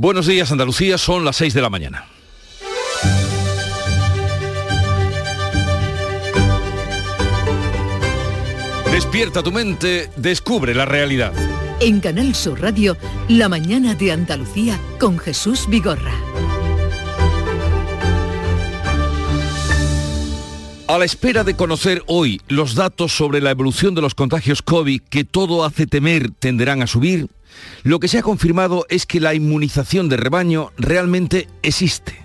Buenos días Andalucía, son las 6 de la mañana. Despierta tu mente, descubre la realidad. En Canal Sur Radio, La mañana de Andalucía con Jesús Vigorra. A la espera de conocer hoy los datos sobre la evolución de los contagios COVID que todo hace temer tenderán a subir, lo que se ha confirmado es que la inmunización de rebaño realmente existe,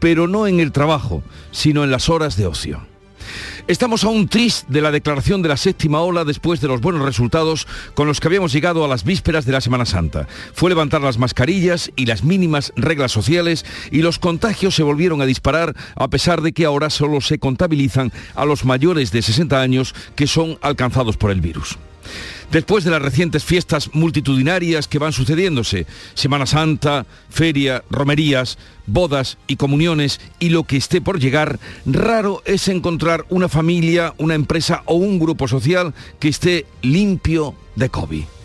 pero no en el trabajo, sino en las horas de ocio. Estamos a un tris de la declaración de la séptima ola después de los buenos resultados con los que habíamos llegado a las vísperas de la Semana Santa. Fue levantar las mascarillas y las mínimas reglas sociales y los contagios se volvieron a disparar a pesar de que ahora solo se contabilizan a los mayores de 60 años que son alcanzados por el virus. Después de las recientes fiestas multitudinarias que van sucediéndose, Semana Santa, feria, romerías, bodas y comuniones y lo que esté por llegar, raro es encontrar una familia, una empresa o un grupo social que esté limpio de COVID.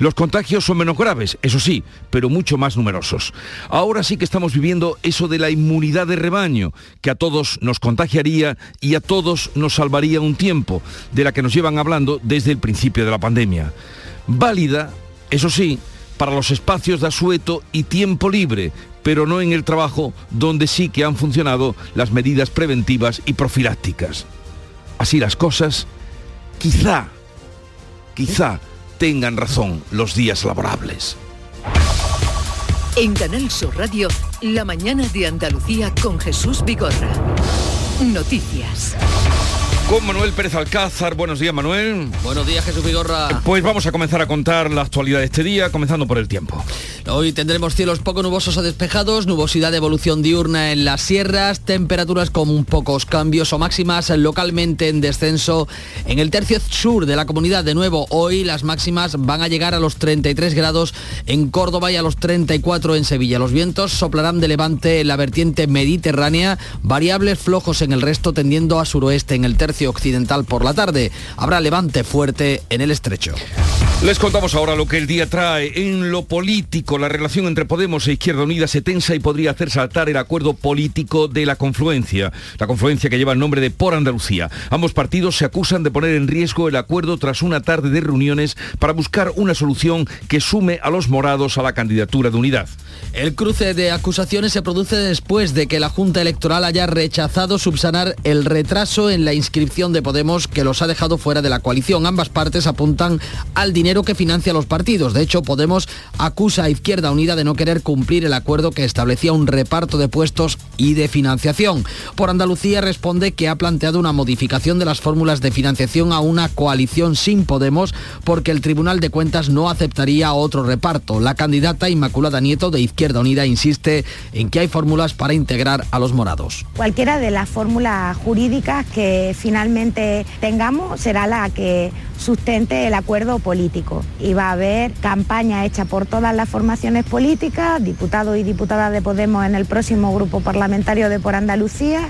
Los contagios son menos graves, eso sí, pero mucho más numerosos. Ahora sí que estamos viviendo eso de la inmunidad de rebaño, que a todos nos contagiaría y a todos nos salvaría un tiempo, de la que nos llevan hablando desde el principio de la pandemia. Válida, eso sí, para los espacios de asueto y tiempo libre, pero no en el trabajo donde sí que han funcionado las medidas preventivas y profilácticas. Así las cosas, quizá, quizá tengan razón los días laborables. En Canal Sur Radio, La mañana de Andalucía con Jesús Vigorra. Noticias. Con Manuel Pérez Alcázar. Buenos días, Manuel. Buenos días, Jesús Vigorra. Pues vamos a comenzar a contar la actualidad de este día, comenzando por el tiempo. Hoy tendremos cielos poco nubosos o despejados, nubosidad de evolución diurna en las sierras, temperaturas con pocos cambios o máximas localmente en descenso. En el tercio sur de la comunidad, de nuevo, hoy las máximas van a llegar a los 33 grados en Córdoba y a los 34 en Sevilla. Los vientos soplarán de levante en la vertiente mediterránea, variables flojos en el resto tendiendo a suroeste en el tercio occidental por la tarde. Habrá levante fuerte en el estrecho. Les contamos ahora lo que el día trae. En lo político, la relación entre Podemos e Izquierda Unida se tensa y podría hacer saltar el acuerdo político de la confluencia. La confluencia que lleva el nombre de Por Andalucía. Ambos partidos se acusan de poner en riesgo el acuerdo tras una tarde de reuniones para buscar una solución que sume a los morados a la candidatura de unidad. El cruce de acusaciones se produce después de que la Junta Electoral haya rechazado subsanar el retraso en la inscripción de Podemos que los ha dejado fuera de la coalición. Ambas partes apuntan al dinero que financia los partidos. De hecho, Podemos acusa a Izquierda Unida de no querer cumplir el acuerdo que establecía un reparto de puestos y de financiación. Por Andalucía responde que ha planteado una modificación de las fórmulas de financiación a una coalición sin Podemos porque el Tribunal de Cuentas no aceptaría otro reparto. La candidata Inmaculada Nieto de Izquierda Unida insiste en que hay fórmulas para integrar a los morados. Cualquiera de las fórmulas jurídicas que finalmente tengamos será la que sustente el acuerdo político. Y va a haber campaña hecha por todas las formaciones políticas, diputados y diputadas de Podemos en el próximo grupo parlamentario de Por Andalucía.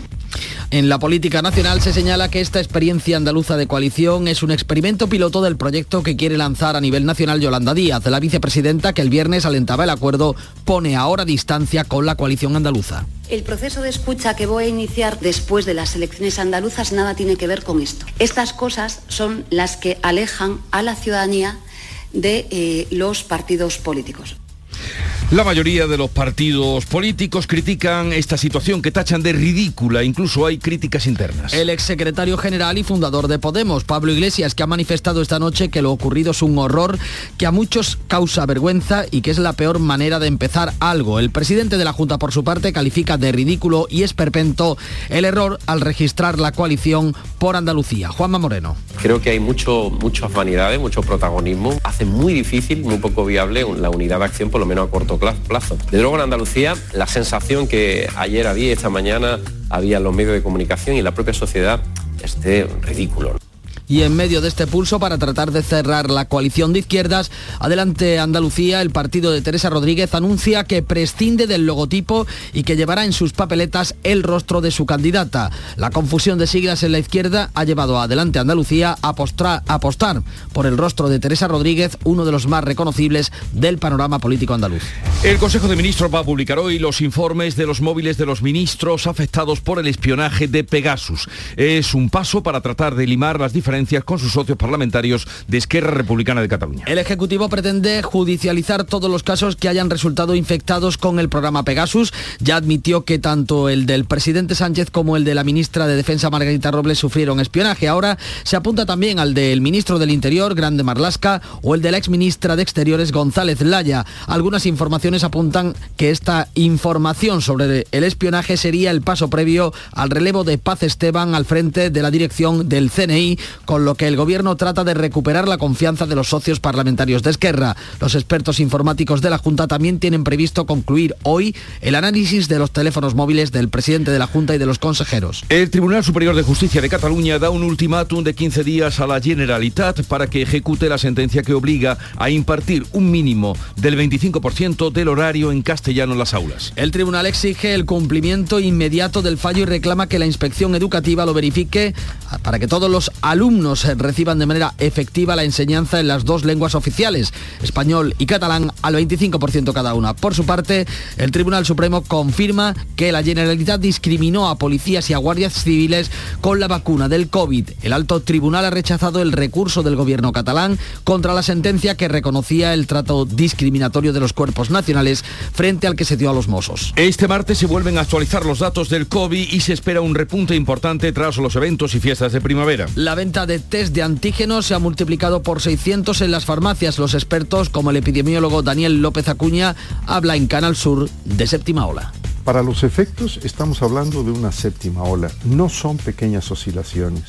En la política nacional se señala que esta experiencia andaluza de coalición es un experimento piloto del proyecto que quiere lanzar a nivel nacional Yolanda Díaz, la vicepresidenta que el viernes alentaba el acuerdo, pone ahora distancia con la coalición andaluza. El proceso de escucha que voy a iniciar después de las elecciones andaluzas nada tiene que ver con esto. Estas cosas son las que alejan a la ciudadanía de eh, los partidos políticos. La mayoría de los partidos políticos critican esta situación que tachan de ridícula, incluso hay críticas internas. El exsecretario general y fundador de Podemos, Pablo Iglesias, que ha manifestado esta noche que lo ocurrido es un horror que a muchos causa vergüenza y que es la peor manera de empezar algo. El presidente de la Junta, por su parte, califica de ridículo y esperpento el error al registrar la coalición por Andalucía. Juanma Moreno. Creo que hay mucho, muchas vanidades, mucho protagonismo. Hace muy difícil, muy poco viable la unidad de acción, por lo menos a corto plazo. De luego en Andalucía, la sensación que ayer había esta mañana había en los medios de comunicación y la propia sociedad es de ridículo. Y en medio de este pulso para tratar de cerrar la coalición de izquierdas, adelante Andalucía, el partido de Teresa Rodríguez anuncia que prescinde del logotipo y que llevará en sus papeletas el rostro de su candidata. La confusión de siglas en la izquierda ha llevado a adelante Andalucía a, apostar por el rostro de Teresa Rodríguez, uno de los más reconocibles del panorama político andaluz. El Consejo de Ministros va a publicar hoy los informes de los móviles de los ministros afectados por el espionaje de Pegasus. Es un paso para tratar de limar las diferencias con sus socios parlamentarios de Esquerra Republicana de Cataluña. El Ejecutivo pretende judicializar todos los casos que hayan resultado infectados con el programa Pegasus. Ya admitió que tanto el del presidente Sánchez como el de la ministra de Defensa Margarita Robles sufrieron espionaje. Ahora se apunta también al del ministro del Interior, Grande Marlasca, o el de la exministra de Exteriores, González Laya. Algunas informaciones apuntan que esta información sobre el espionaje sería el paso previo al relevo de Paz Esteban al frente de la dirección del CNI, con lo que el gobierno trata de recuperar la confianza de los socios parlamentarios de Esquerra. Los expertos informáticos de la Junta también tienen previsto concluir hoy el análisis de los teléfonos móviles del presidente de la Junta y de los consejeros. El Tribunal Superior de Justicia de Cataluña da un ultimátum de 15 días a la Generalitat para que ejecute la sentencia que obliga a impartir un mínimo del 25% del horario en castellano en las aulas. El tribunal exige el cumplimiento inmediato del fallo y reclama que la inspección educativa lo verifique para que todos los alumnos reciban de manera efectiva la enseñanza en las dos lenguas oficiales, español y catalán, al 25% cada una. Por su parte, el Tribunal Supremo confirma que la Generalitat discriminó a policías y a guardias civiles con la vacuna del COVID. El alto tribunal ha rechazado el recurso del gobierno catalán contra la sentencia que reconocía el trato discriminatorio de los cuerpos nacionales frente al que se dio a los Mossos. Este martes se vuelven a actualizar los datos del COVID y se espera un repunte importante tras los eventos y fiestas de primavera. La venta de test de antígenos se ha multiplicado por 600 en las farmacias. Los expertos, como el epidemiólogo Daniel López Acuña, habla en Canal Sur de séptima ola. Para los efectos estamos hablando de una séptima ola. No son pequeñas oscilaciones,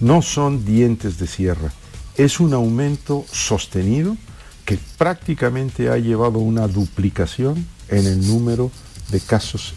no son dientes de sierra. Es un aumento sostenido que prácticamente ha llevado una duplicación en el número de casos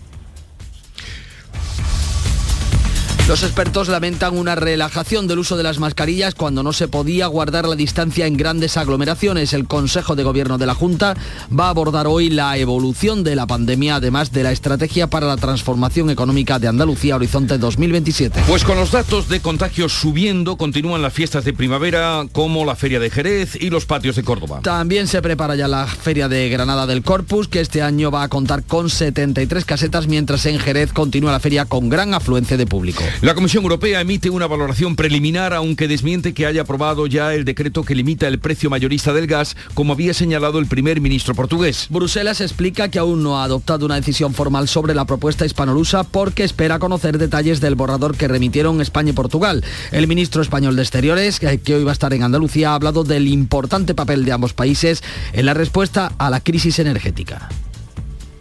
Los expertos lamentan una relajación del uso de las mascarillas cuando no se podía guardar la distancia en grandes aglomeraciones. El Consejo de Gobierno de la Junta va a abordar hoy la evolución de la pandemia, además de la estrategia para la transformación económica de Andalucía Horizonte 2027. Pues con los datos de contagios subiendo, continúan las fiestas de primavera como la Feria de Jerez y los patios de Córdoba. También se prepara ya la Feria de Granada del Corpus, que este año va a contar con 73 casetas, mientras en Jerez continúa la feria con gran afluencia de público. La Comisión Europea emite una valoración preliminar, aunque desmiente que haya aprobado ya el decreto que limita el precio mayorista del gas, como había señalado el primer ministro portugués. Bruselas explica que aún no ha adoptado una decisión formal sobre la propuesta hispanolusa porque espera conocer detalles del borrador que remitieron España y Portugal. El ministro español de Exteriores, que hoy va a estar en Andalucía, ha hablado del importante papel de ambos países en la respuesta a la crisis energética.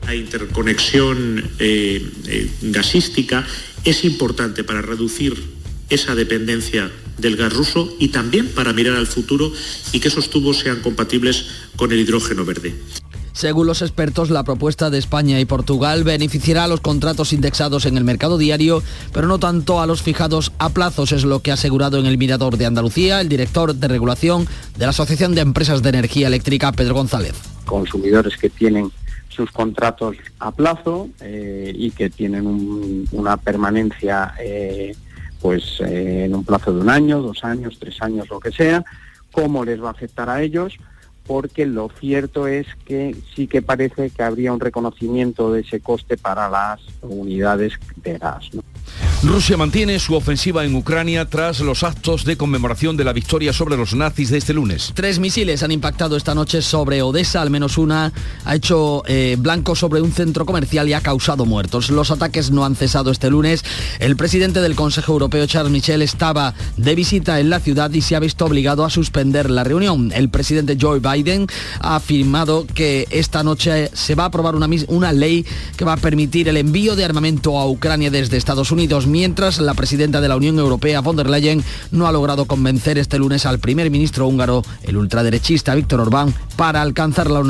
La interconexión eh, eh, gasística es importante para reducir esa dependencia del gas ruso y también para mirar al futuro y que esos tubos sean compatibles con el hidrógeno verde. Según los expertos, la propuesta de España y Portugal beneficiará a los contratos indexados en el mercado diario, pero no tanto a los fijados a plazos, es lo que ha asegurado en el Mirador de Andalucía el director de regulación de la Asociación de Empresas de Energía Eléctrica, Pedro González. Consumidores que tienen sus contratos a plazo eh, y que tienen una permanencia eh, pues eh, en un plazo de un año, dos años, tres años, lo que sea, cómo les va a afectar a ellos, porque lo cierto es que sí que parece que habría un reconocimiento de ese coste para las unidades de gas. Rusia mantiene su ofensiva en Ucrania tras los actos de conmemoración de la victoria sobre los nazis de este lunes. Tres misiles han impactado esta noche sobre Odessa, al menos una ha hecho eh, blanco sobre un centro comercial y ha causado muertos. Los ataques no han cesado este lunes. El presidente del Consejo Europeo, Charles Michel, estaba de visita en la ciudad y se ha visto obligado a suspender la reunión. El presidente Joe Biden ha afirmado que esta noche se va a aprobar una, una ley que va a permitir el envío de armamento a Ucrania desde Estados Unidos mientras la presidenta de la Unión Europea, von der Leyen, no ha logrado convencer este lunes al primer ministro húngaro, el ultraderechista Víctor Orbán, para alcanzar la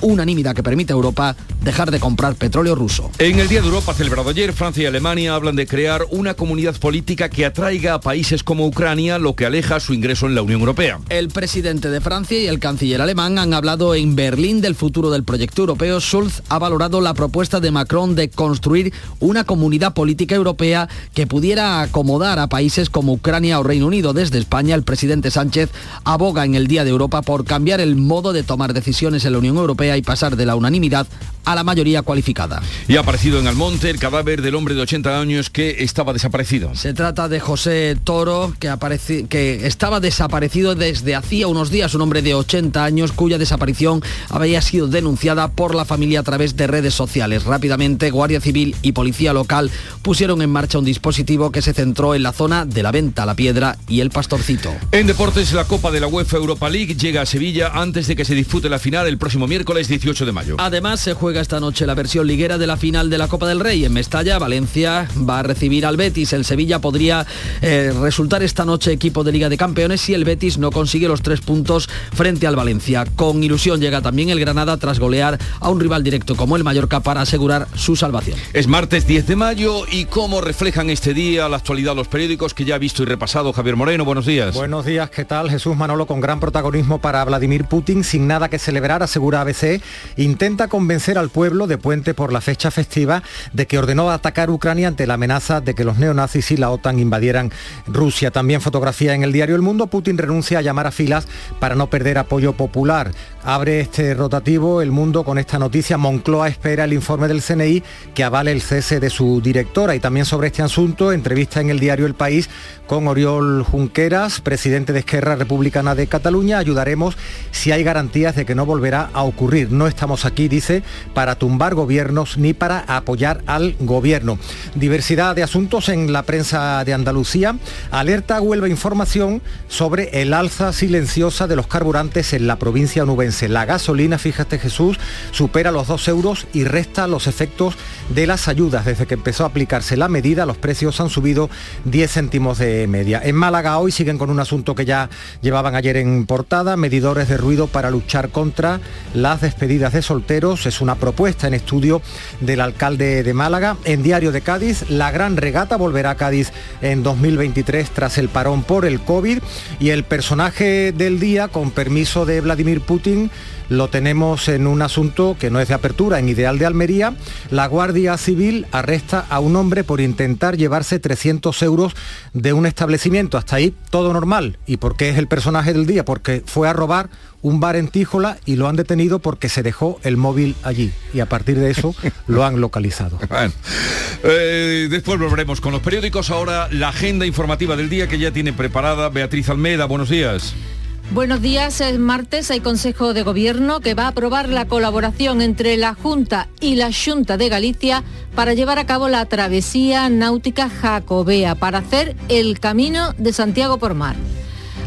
unanimidad que permite a Europa dejar de comprar petróleo ruso. En el Día de Europa celebrado ayer, Francia y Alemania hablan de crear una comunidad política que atraiga a países como Ucrania, lo que aleja su ingreso en la Unión Europea. El presidente de Francia y el canciller alemán han hablado en Berlín del futuro del proyecto europeo. Schulz ha valorado la propuesta de Macron de construir una comunidad política europea que pudiera acomodar a países como Ucrania o Reino Unido. Desde España, el presidente Sánchez aboga en el Día de Europa por cambiar el modo de tomar decisiones en la Unión Europea y pasar de la unanimidad a la mayoría cualificada. Y ha aparecido en Almonte el cadáver del hombre de 80 años que estaba desaparecido. Se trata de José Toro, que, aparece, que estaba desaparecido desde hacía unos días, un hombre de 80 años cuya desaparición había sido denunciada por la familia a través de redes sociales. Rápidamente, Guardia Civil y Policía Local pusieron en marcha un dispositivo que se centró en la zona de la Venta, la Piedra y el Pastorcito. En deportes, la Copa de la UEFA Europa League llega a Sevilla antes de que se dispute la final el próximo miércoles 18 de mayo. Además, se juega esta noche la versión liguera de la final de la Copa del Rey. En Mestalla, Valencia va a recibir al Betis. El Sevilla podría eh, resultar esta noche equipo de Liga de Campeones si el Betis no consigue los tres puntos frente al Valencia. Con ilusión llega también el Granada tras golear a un rival directo como el Mallorca para asegurar su salvación. Es martes 10 de mayo y cómo reflejan este día la actualidad los periódicos que ya ha visto y repasado Javier Moreno. Buenos días. Buenos días, ¿qué tal? Jesús Manolo con gran protagonismo para Vladimir Putin sin nada que celebrar, asegura ABC. Intenta convencer al pueblo de Puente por la fecha festiva de que ordenó atacar Ucrania ante la amenaza de que los neonazis y la OTAN invadieran Rusia. También fotografía en el diario El Mundo, Putin renuncia a llamar a filas para no perder apoyo popular. Abre este rotativo El Mundo con esta noticia. Moncloa espera el informe del CNI que avale el cese de su directora. Y también sobre este asunto, entrevista en el diario El País con Oriol Junqueras, presidente de Esquerra Republicana de Cataluña. Ayudaremos si hay garantías de que no volverá a ocurrir. No estamos aquí, dice, para tumbar gobiernos ni para apoyar al gobierno. Diversidad de asuntos en la prensa de Andalucía. Alerta Huelva Información sobre el alza silenciosa de los carburantes en la provincia onubense. La gasolina, fíjate Jesús, supera los 2 euros y resta los efectos de las ayudas. Desde que empezó a aplicarse la medida, los precios han subido 10 céntimos de media. En Málaga hoy siguen con un asunto que ya llevaban ayer en portada, medidores de ruido para luchar contra las despedidas de solteros. Es una propuesta en estudio del alcalde de Málaga. En Diario de Cádiz, la gran regata volverá a Cádiz en 2023 tras el parón por el COVID y el personaje del día, con permiso de Vladimir Putin, lo tenemos en un asunto que no es de apertura, en Ideal de Almería. La Guardia Civil arresta a un hombre por intentar llevarse 300 euros de un establecimiento. Hasta ahí todo normal. ¿Y por qué es el personaje del día? Porque fue a robar un bar en Tíjola y lo han detenido porque se dejó el móvil allí. Y a partir de eso lo han localizado. Eh, después volveremos con los periódicos. Ahora la agenda informativa del día que ya tiene preparada Beatriz Almeda. Buenos días. Buenos días, el martes hay Consejo de Gobierno que va a aprobar la colaboración entre la Junta y la Junta de Galicia para llevar a cabo la travesía náutica jacobea, para hacer el camino de Santiago por mar.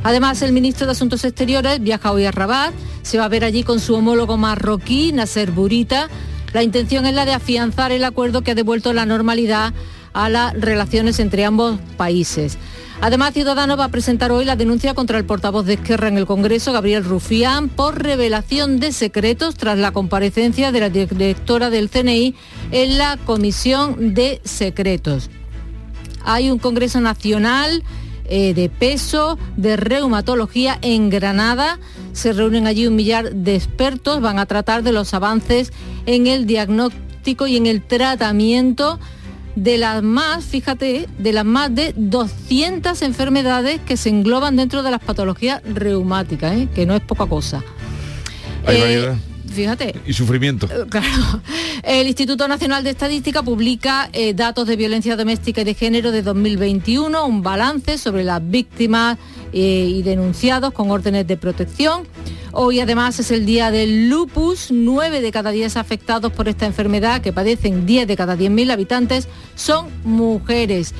Además, el ministro de Asuntos Exteriores viaja hoy a Rabat, se va a ver allí con su homólogo marroquí, Nasser Burita. La intención es la de afianzar el acuerdo que ha devuelto la normalidad a las relaciones entre ambos países. Además, Ciudadanos va a presentar hoy la denuncia contra el portavoz de Esquerra en el Congreso, Gabriel Rufián, por revelación de secretos tras la comparecencia de la directora del CNI en la Comisión de Secretos. Hay un Congreso Nacional eh, de peso, de reumatología en Granada. Se reúnen allí un millar de expertos, van a tratar de los avances en el diagnóstico y en el tratamiento de las más, fíjate, de las más de 200 enfermedades que se engloban dentro de las patologías reumáticas, ¿eh? que no es poca cosa. Eh, fíjate. Y sufrimiento. Eh, claro. El Instituto Nacional de Estadística publica datos de violencia doméstica y de género de 2021, un balance sobre las víctimas y denunciados con órdenes de protección. Hoy además es el día del lupus. Nueve de cada diez afectados por esta enfermedad, que padecen 10 de cada 10.000 habitantes, son mujeres.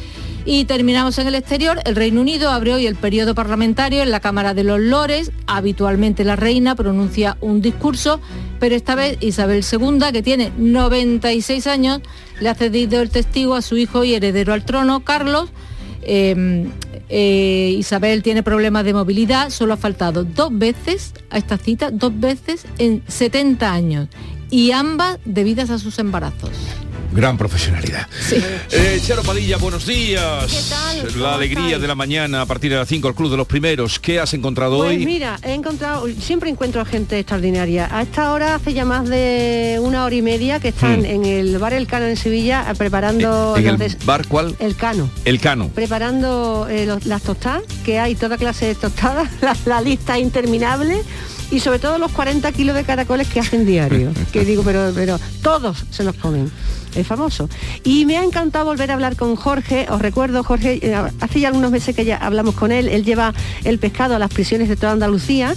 Y terminamos en el exterior. El Reino Unido abre hoy el periodo parlamentario en la Cámara de los Lores. Habitualmente la reina pronuncia un discurso, pero esta vez Isabel II, que tiene 96 años, le ha cedido el testigo a su hijo y heredero al trono, Carlos. Em, eh, Isabel tiene problemas de movilidad, solo ha faltado dos veces a esta cita, dos veces en 70 años, y ambas debidas a sus embarazos. Gran profesionalidad. Sí. Eh, Charo Padilla, buenos días. ¿Qué tal? La ¿Cómo alegría estáis? de la mañana a partir de las 5, el Club de los Primeros. ¿Qué has encontrado Pues hoy? mira, he encontrado, siempre encuentro a gente extraordinaria. A esta hora hace ya más de una hora y media que están Hmm. en el bar El Cano en Sevilla eh, preparando ¿En los el des- bar cuál? El Cano. El Cano. Preparando eh, los- las tostadas, que hay toda clase de tostadas, la, la lista interminable. Y sobre todo los 40 kilos de caracoles que hacen diario. que digo, pero, pero todos se los comen. Es famoso. Y me ha encantado volver a hablar con Jorge. Os recuerdo, Jorge, eh, hace ya algunos meses que ya hablamos con él. Él lleva el pescado a las prisiones de toda Andalucía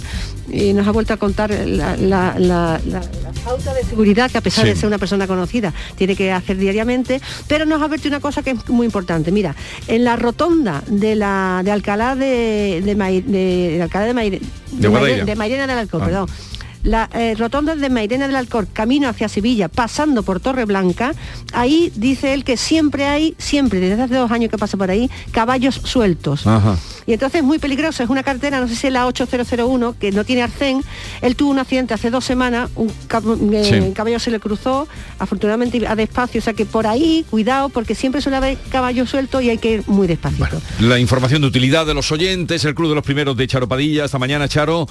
y nos ha vuelto a contar la, la- la- la- la pauta de seguridad que a pesar Sí. de ser una persona conocida tiene que hacer diariamente. Pero nos ha advertido una cosa que es muy importante. Mira, en la rotonda de la de Alcalá de, de, de- de Alcalá de, Maire- De Maire- de Mairena del Alcor, Ah. perdón. La eh, rotonda de Mairena del Alcor, camino hacia Sevilla, pasando por Torre Blanca, ahí dice él que siempre hay, siempre, desde hace dos años que pasa por ahí, caballos sueltos. Ajá. Y entonces es muy peligroso, es una cartera, no sé si es la 8001, que no tiene arcén. Él tuvo un accidente hace dos semanas, un cab- eh, Sí. caballo se le cruzó, afortunadamente iba despacio, o sea que por ahí, cuidado, porque siempre suele haber caballos sueltos y hay que ir muy despacito. La información de utilidad de los oyentes, el Club de los Primeros de Charo Padilla. Esta mañana, Charo.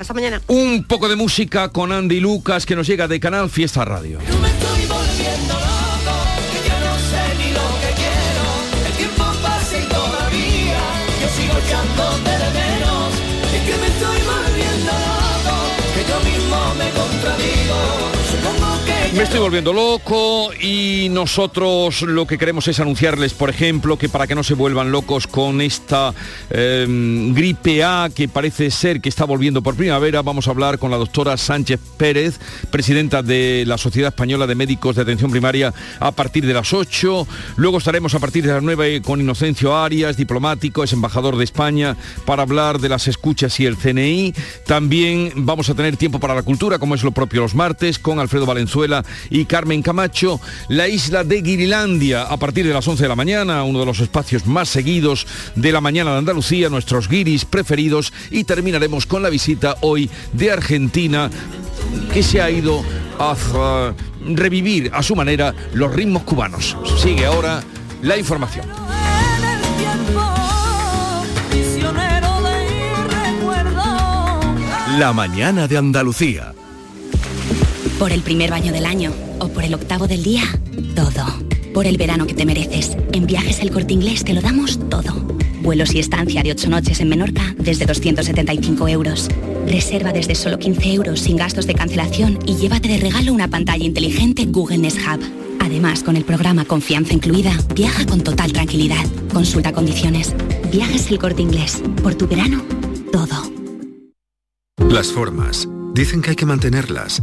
Hasta mañana. Un poco de música con Andy Lucas que nos llega de Canal Fiesta Radio. Estoy volviendo Me estoy volviendo loco y nosotros lo que queremos es anunciarles, por ejemplo, que para que no se vuelvan locos con esta eh, gripe A que parece ser que está volviendo por primavera, vamos a hablar con la doctora Sánchez Pérez, presidenta de la Sociedad Española de Médicos de Atención Primaria, a partir de las 8. Luego estaremos a partir de las 9 con Inocencio Arias, diplomático, es embajador de España, para hablar de las escuchas y el CNI. También vamos a tener tiempo para la cultura, como es lo propio los martes, con Alfredo Valenzuela y Carmen Camacho. La isla de Guirilandia, a partir de las 11 de la mañana, uno de los espacios más seguidos de la mañana de Andalucía, nuestros guiris preferidos. Y terminaremos con la visita hoy de Argentina, que se ha ido a uh, revivir a su manera los ritmos cubanos. Sigue ahora la información. La mañana de Andalucía. Por el primer baño del año o por el octavo del día, todo. Por el verano que te mereces. En Viajes El Corte Inglés te lo damos todo. Vuelos y estancia de 8 noches en Menorca desde 275 euros. Reserva desde solo 15 euros sin gastos de cancelación y llévate de regalo una pantalla inteligente Google Nest Hub. Además, con el programa Confianza Incluida, viaja con total tranquilidad. Consulta condiciones. Viajes El Corte Inglés. Por tu verano, todo. Las formas. Dicen que hay que mantenerlas,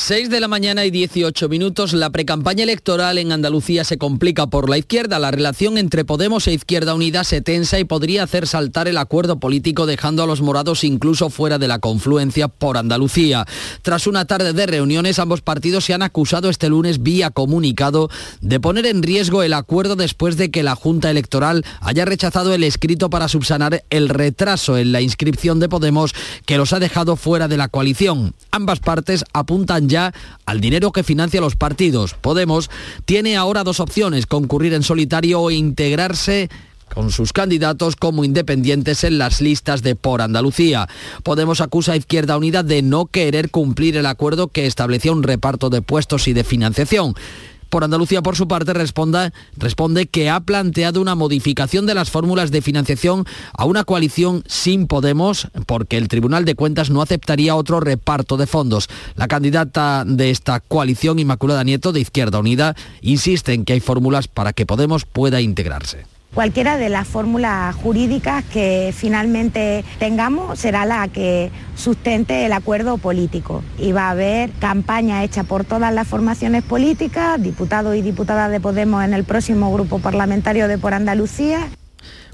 6 de la mañana y 18 minutos, la precampaña electoral en Andalucía se complica por la izquierda. La relación entre Podemos e Izquierda Unida se tensa y podría hacer saltar el acuerdo político dejando a los morados incluso fuera de la confluencia por Andalucía. Tras una tarde de reuniones, ambos partidos se han acusado este lunes vía comunicado de poner en riesgo el acuerdo después de que la Junta Electoral haya rechazado el escrito para subsanar el retraso en la inscripción de Podemos que los ha dejado fuera de la coalición. Ambas partes apuntan ya al dinero que financia los partidos. Podemos tiene ahora dos opciones, concurrir en solitario o integrarse con sus candidatos como independientes en las listas de Por Andalucía. Podemos acusa a Izquierda Unida de no querer cumplir el acuerdo que establecía un reparto de puestos y de financiación. Por Andalucía, por su parte, responde que ha planteado una modificación de las fórmulas de financiación a una coalición sin Podemos porque el Tribunal de Cuentas no aceptaría otro reparto de fondos. La candidata de esta coalición, Inmaculada Nieto, de Izquierda Unida, insiste en que hay fórmulas para que Podemos pueda integrarse. Cualquiera de las fórmulas jurídicas que finalmente tengamos será la que sustente el acuerdo político. Y va a haber campaña hecha por todas las formaciones políticas, diputados y diputadas de Podemos en el próximo grupo parlamentario de Por Andalucía.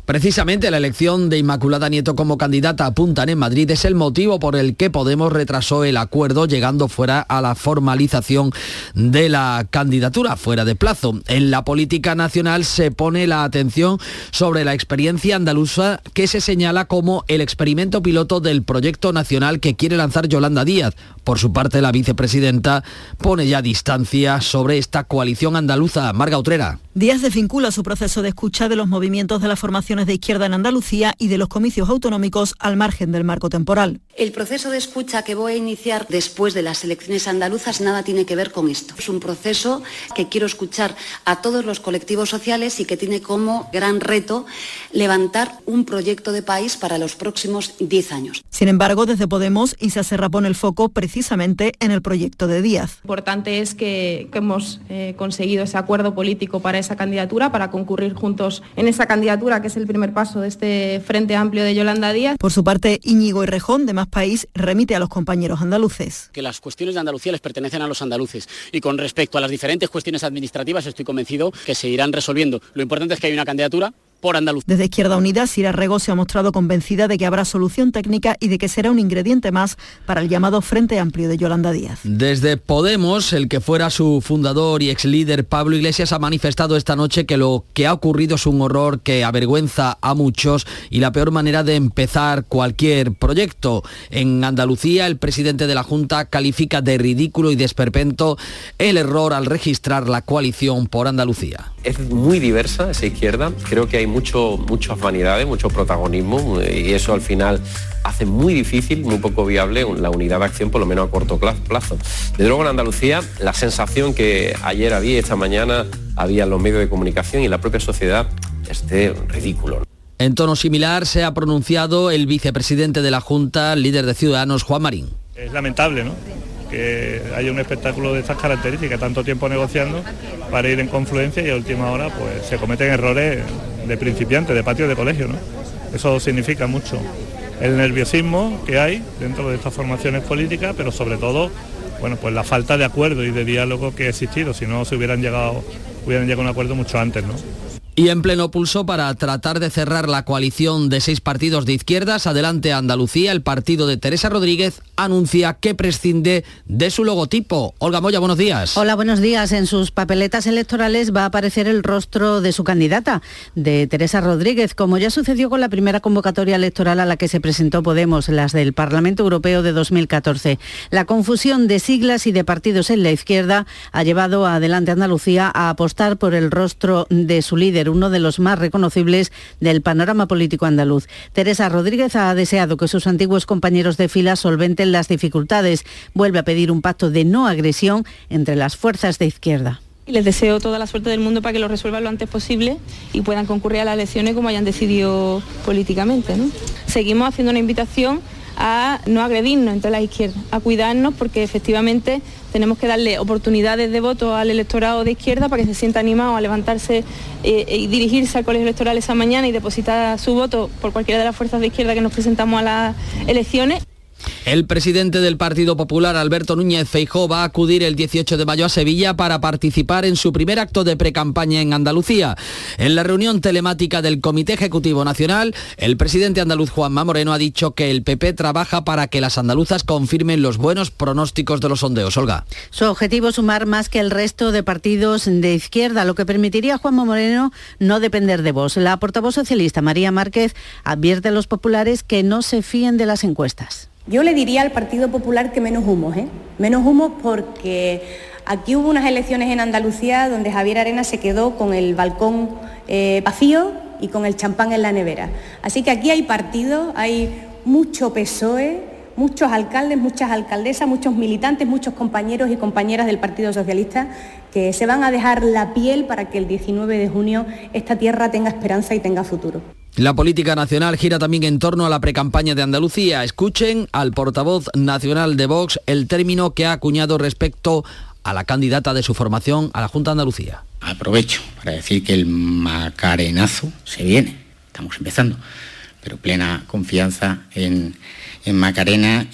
Precisamente la elección de Inmaculada Nieto como candidata a Puntan en Madrid es el motivo por el que Podemos retrasó el acuerdo llegando fuera a la formalización de la candidatura fuera de plazo. En la política nacional se pone la atención sobre la experiencia andaluza que se señala como el experimento piloto del proyecto nacional que quiere lanzar Yolanda Díaz. Por su parte, la vicepresidenta pone ya distancia sobre esta coalición andaluza. Marga Utrera. Díaz desvincula su proceso de escucha de los movimientos de las formaciones de izquierda en Andalucía y de los comicios autonómicos al margen del marco temporal. El proceso de escucha que voy a iniciar después de las elecciones andaluzas nada tiene que ver con esto. Es un proceso que quiero escuchar a todos los colectivos sociales y que tiene como gran reto levantar un proyecto de país para los próximos 10 años. Sin embargo, desde Podemos, Isa Serra pone el foco precisamente en el proyecto de Díaz. Lo importante es que, que hemos eh, conseguido ese acuerdo político para esa candidatura, para concurrir juntos en esa candidatura, que es el primer paso de este Frente Amplio de Yolanda Díaz. Por su parte, Íñigo y Rejón, de Más País, remite a los compañeros andaluces. Que las cuestiones de Andalucía les pertenecen a los andaluces y con respecto a las diferentes cuestiones administrativas estoy convencido que se irán resolviendo. Lo importante es que hay una candidatura por Andalucía. Desde Izquierda Unida, Sira Rego se ha mostrado convencida de que habrá solución técnica y de que será un ingrediente más para el llamado Frente Amplio de Yolanda Díaz. Desde Podemos, el que fuera su fundador y ex líder Pablo Iglesias ha manifestado esta noche que lo que ha ocurrido es un horror que avergüenza a muchos y la peor manera de empezar cualquier proyecto. En Andalucía, el presidente de la Junta califica de ridículo y de esperpento el error al registrar la coalición por Andalucía. Es muy diversa esa izquierda, creo que hay mucho, muchas vanidades, mucho protagonismo y eso al final hace muy difícil, muy poco viable la unidad de acción, por lo menos a corto plazo. De luego en Andalucía, la sensación que ayer había, esta mañana había en los medios de comunicación y en la propia sociedad es de ridículo. En tono similar se ha pronunciado el vicepresidente de la Junta, líder de Ciudadanos, Juan Marín. Es lamentable, ¿no? Que haya un espectáculo de estas características, tanto tiempo negociando para ir en confluencia y a última hora pues se cometen errores de principiante, de patio de colegio, ¿no? Eso significa mucho el nerviosismo que hay dentro de estas formaciones políticas, pero sobre todo, bueno, pues la falta de acuerdo y de diálogo que ha existido, si no se hubieran llegado, hubieran llegado a un acuerdo mucho antes, ¿no? Y en pleno pulso para tratar de cerrar la coalición de seis partidos de izquierdas, adelante Andalucía, el partido de Teresa Rodríguez anuncia que prescinde de su logotipo. Olga Moya, buenos días. Hola, buenos días. En sus papeletas electorales va a aparecer el rostro de su candidata, de Teresa Rodríguez, como ya sucedió con la primera convocatoria electoral a la que se presentó Podemos, las del Parlamento Europeo de 2014. La confusión de siglas y de partidos en la izquierda ha llevado a adelante Andalucía a apostar por el rostro de su líder uno de los más reconocibles del panorama político andaluz. Teresa Rodríguez ha deseado que sus antiguos compañeros de fila solventen las dificultades. Vuelve a pedir un pacto de no agresión entre las fuerzas de izquierda. Les deseo toda la suerte del mundo para que lo resuelvan lo antes posible y puedan concurrir a las elecciones como hayan decidido políticamente. Seguimos haciendo una invitación a no agredirnos entre las izquierdas, a cuidarnos porque efectivamente tenemos que darle oportunidades de voto al electorado de izquierda para que se sienta animado a levantarse eh, y dirigirse al colegio electoral esa mañana y depositar su voto por cualquiera de las fuerzas de izquierda que nos presentamos a las elecciones. El presidente del Partido Popular, Alberto Núñez Feijó, va a acudir el 18 de mayo a Sevilla para participar en su primer acto de precampaña en Andalucía. En la reunión telemática del Comité Ejecutivo Nacional, el presidente andaluz Juanma Moreno ha dicho que el PP trabaja para que las andaluzas confirmen los buenos pronósticos de los sondeos. Olga. Su objetivo es sumar más que el resto de partidos de izquierda, lo que permitiría a Juanma Moreno no depender de vos. La portavoz socialista María Márquez advierte a los populares que no se fíen de las encuestas. Yo le diría al Partido Popular que menos humo, ¿eh? Menos humo porque aquí hubo unas elecciones en Andalucía donde Javier Arena se quedó con el balcón eh, vacío y con el champán en la nevera. Así que aquí hay partidos, hay mucho PSOE, muchos alcaldes, muchas alcaldesas, muchos militantes, muchos compañeros y compañeras del Partido Socialista que se van a dejar la piel para que el 19 de junio esta tierra tenga esperanza y tenga futuro. La política nacional gira también en torno a la precampaña de Andalucía. Escuchen al portavoz nacional de Vox el término que ha acuñado respecto a la candidata de su formación a la Junta de Andalucía. Aprovecho para decir que el macarenazo se viene, estamos empezando, pero plena confianza en, en Macarena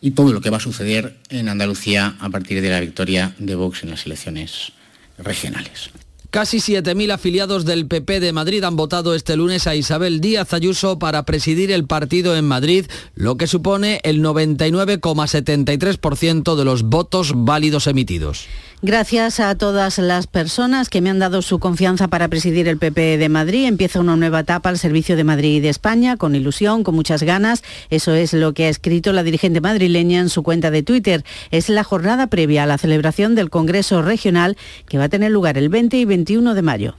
y todo lo que va a suceder en Andalucía a partir de la victoria de Vox en las elecciones regionales. Casi 7.000 afiliados del PP de Madrid han votado este lunes a Isabel Díaz Ayuso para presidir el partido en Madrid, lo que supone el 99,73% de los votos válidos emitidos. Gracias a todas las personas que me han dado su confianza para presidir el PP de Madrid. Empieza una nueva etapa al servicio de Madrid y de España, con ilusión, con muchas ganas. Eso es lo que ha escrito la dirigente madrileña en su cuenta de Twitter. Es la jornada previa a la celebración del Congreso Regional que va a tener lugar el 20 y 21 de mayo.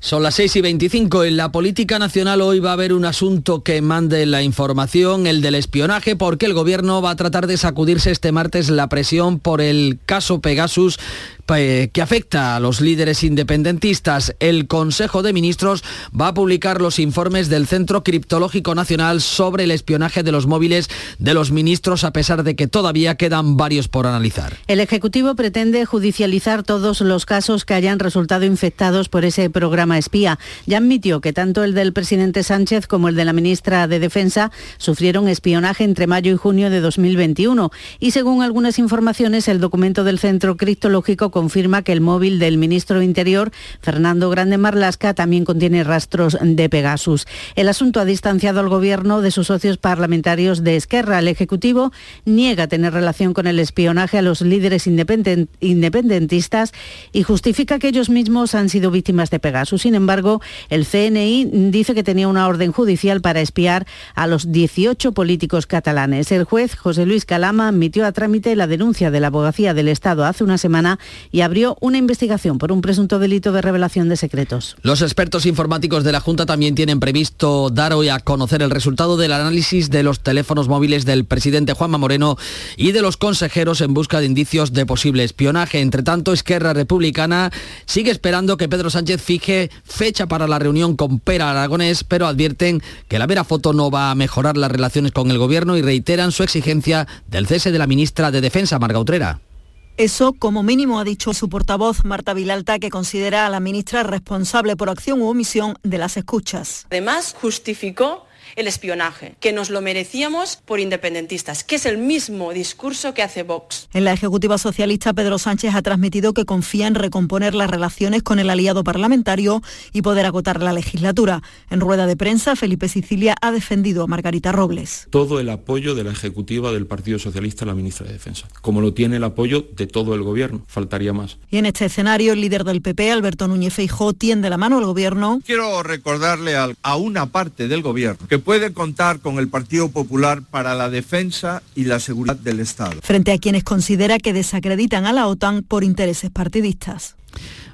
Son las 6 y 25. En la política nacional hoy va a haber un asunto que mande la información, el del espionaje, porque el gobierno va a tratar de sacudirse este martes la presión por el caso Pegasus que afecta a los líderes independentistas. El Consejo de Ministros va a publicar los informes del Centro Criptológico Nacional sobre el espionaje de los móviles de los ministros, a pesar de que todavía quedan varios por analizar. El Ejecutivo pretende judicializar todos los casos que hayan resultado infectados por ese programa espía. Ya admitió que tanto el del presidente Sánchez como el de la ministra de Defensa sufrieron espionaje entre mayo y junio de 2021. Y según algunas informaciones, el documento del Centro Criptológico confirma que el móvil del ministro de Interior, Fernando Grande Marlasca, también contiene rastros de Pegasus. El asunto ha distanciado al Gobierno de sus socios parlamentarios de Esquerra. El Ejecutivo niega tener relación con el espionaje a los líderes independent independentistas y justifica que ellos mismos han sido víctimas de Pegasus. Sin embargo, el CNI dice que tenía una orden judicial para espiar a los 18 políticos catalanes. El juez José Luis Calama admitió a trámite la denuncia de la Abogacía del Estado hace una semana y abrió una investigación por un presunto delito de revelación de secretos. Los expertos informáticos de la Junta también tienen previsto dar hoy a conocer el resultado del análisis de los teléfonos móviles del presidente Juanma Moreno y de los consejeros en busca de indicios de posible espionaje. Entre tanto, Esquerra Republicana sigue esperando que Pedro Sánchez fije fecha para la reunión con Pera Aragonés, pero advierten que la vera foto no va a mejorar las relaciones con el gobierno y reiteran su exigencia del cese de la ministra de Defensa, Marga Utrera. Eso, como mínimo, ha dicho su portavoz Marta Vilalta, que considera a la ministra responsable por acción u omisión de las escuchas. Además, justificó el espionaje, que nos lo merecíamos por independentistas, que es el mismo discurso que hace Vox. En la Ejecutiva Socialista, Pedro Sánchez ha transmitido que confía en recomponer las relaciones con el aliado parlamentario y poder agotar la legislatura. En rueda de prensa, Felipe Sicilia ha defendido a Margarita Robles. Todo el apoyo de la Ejecutiva del Partido Socialista a la ministra de Defensa, como lo tiene el apoyo de todo el Gobierno, faltaría más. Y en este escenario, el líder del PP, Alberto Núñez Feijó, tiende la mano al Gobierno. Quiero recordarle a, a una parte del Gobierno que puede contar con el Partido Popular para la defensa y la seguridad del Estado. Frente a quienes considera que desacreditan a la OTAN por intereses partidistas.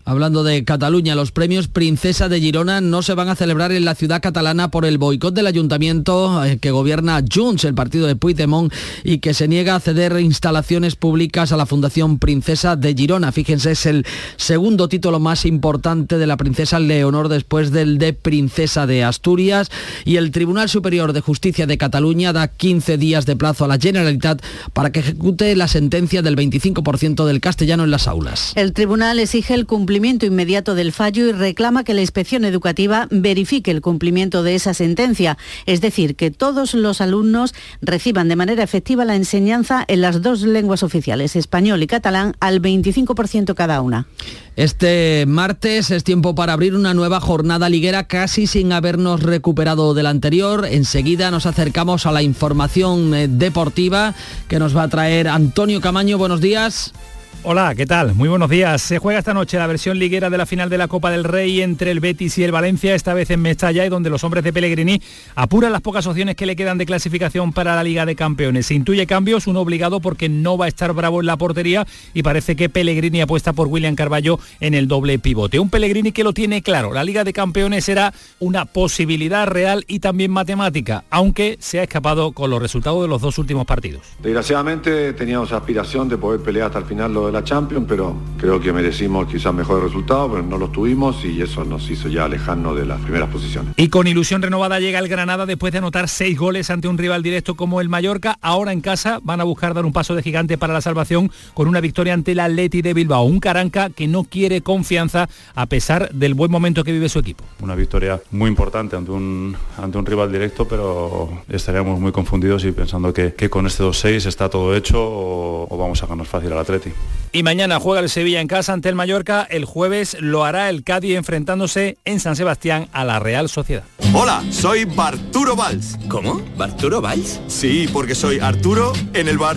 Hablando de Cataluña, los premios Princesa de Girona no se van a celebrar en la ciudad catalana por el boicot del ayuntamiento eh, que gobierna Junts, el partido de Puigdemont, y que se niega a ceder instalaciones públicas a la Fundación Princesa de Girona. Fíjense, es el segundo título más importante de la princesa Leonor después del de Princesa de Asturias. Y el Tribunal Superior de Justicia de Cataluña da 15 días de plazo a la Generalitat para que ejecute la sentencia del 25% del castellano en las aulas. El tribunal exige el cumplimiento inmediato del fallo y reclama que la inspección educativa verifique el cumplimiento de esa sentencia, es decir, que todos los alumnos reciban de manera efectiva la enseñanza en las dos lenguas oficiales, español y catalán, al 25% cada una. Este martes es tiempo para abrir una nueva jornada liguera casi sin habernos recuperado de la anterior. Enseguida nos acercamos a la información eh, deportiva que nos va a traer Antonio Camaño. Buenos días. Hola, ¿qué tal? Muy buenos días. Se juega esta noche la versión liguera de la final de la Copa del Rey entre el Betis y el Valencia, esta vez en Mestalla, y donde los hombres de Pellegrini apuran las pocas opciones que le quedan de clasificación para la Liga de Campeones. Se intuye cambios, uno obligado porque no va a estar bravo en la portería y parece que Pellegrini apuesta por William Carballo en el doble pivote. Un Pellegrini que lo tiene claro, la Liga de Campeones era una posibilidad real y también matemática, aunque se ha escapado con los resultados de los dos últimos partidos. Desgraciadamente teníamos aspiración de poder pelear hasta el final de la Champions, pero creo que merecimos quizás mejores resultados, pero no los tuvimos y eso nos hizo ya alejarnos de las primeras posiciones. Y con ilusión renovada llega el Granada después de anotar seis goles ante un rival directo como el Mallorca. Ahora en casa van a buscar dar un paso de gigante para la salvación con una victoria ante el Atleti de Bilbao. Un Caranca que no quiere confianza a pesar del buen momento que vive su equipo. Una victoria muy importante ante un, ante un rival directo, pero estaríamos muy confundidos y pensando que, que con este 2-6 está todo hecho o, o vamos a ganar fácil al Atleti. Y mañana juega el Sevilla en casa ante el Mallorca. El jueves lo hará el Cádiz enfrentándose en San Sebastián a la Real Sociedad. Hola, soy Barturo Valls. ¿Cómo? ¿Barturo Valls? Sí, porque soy Arturo en el bar.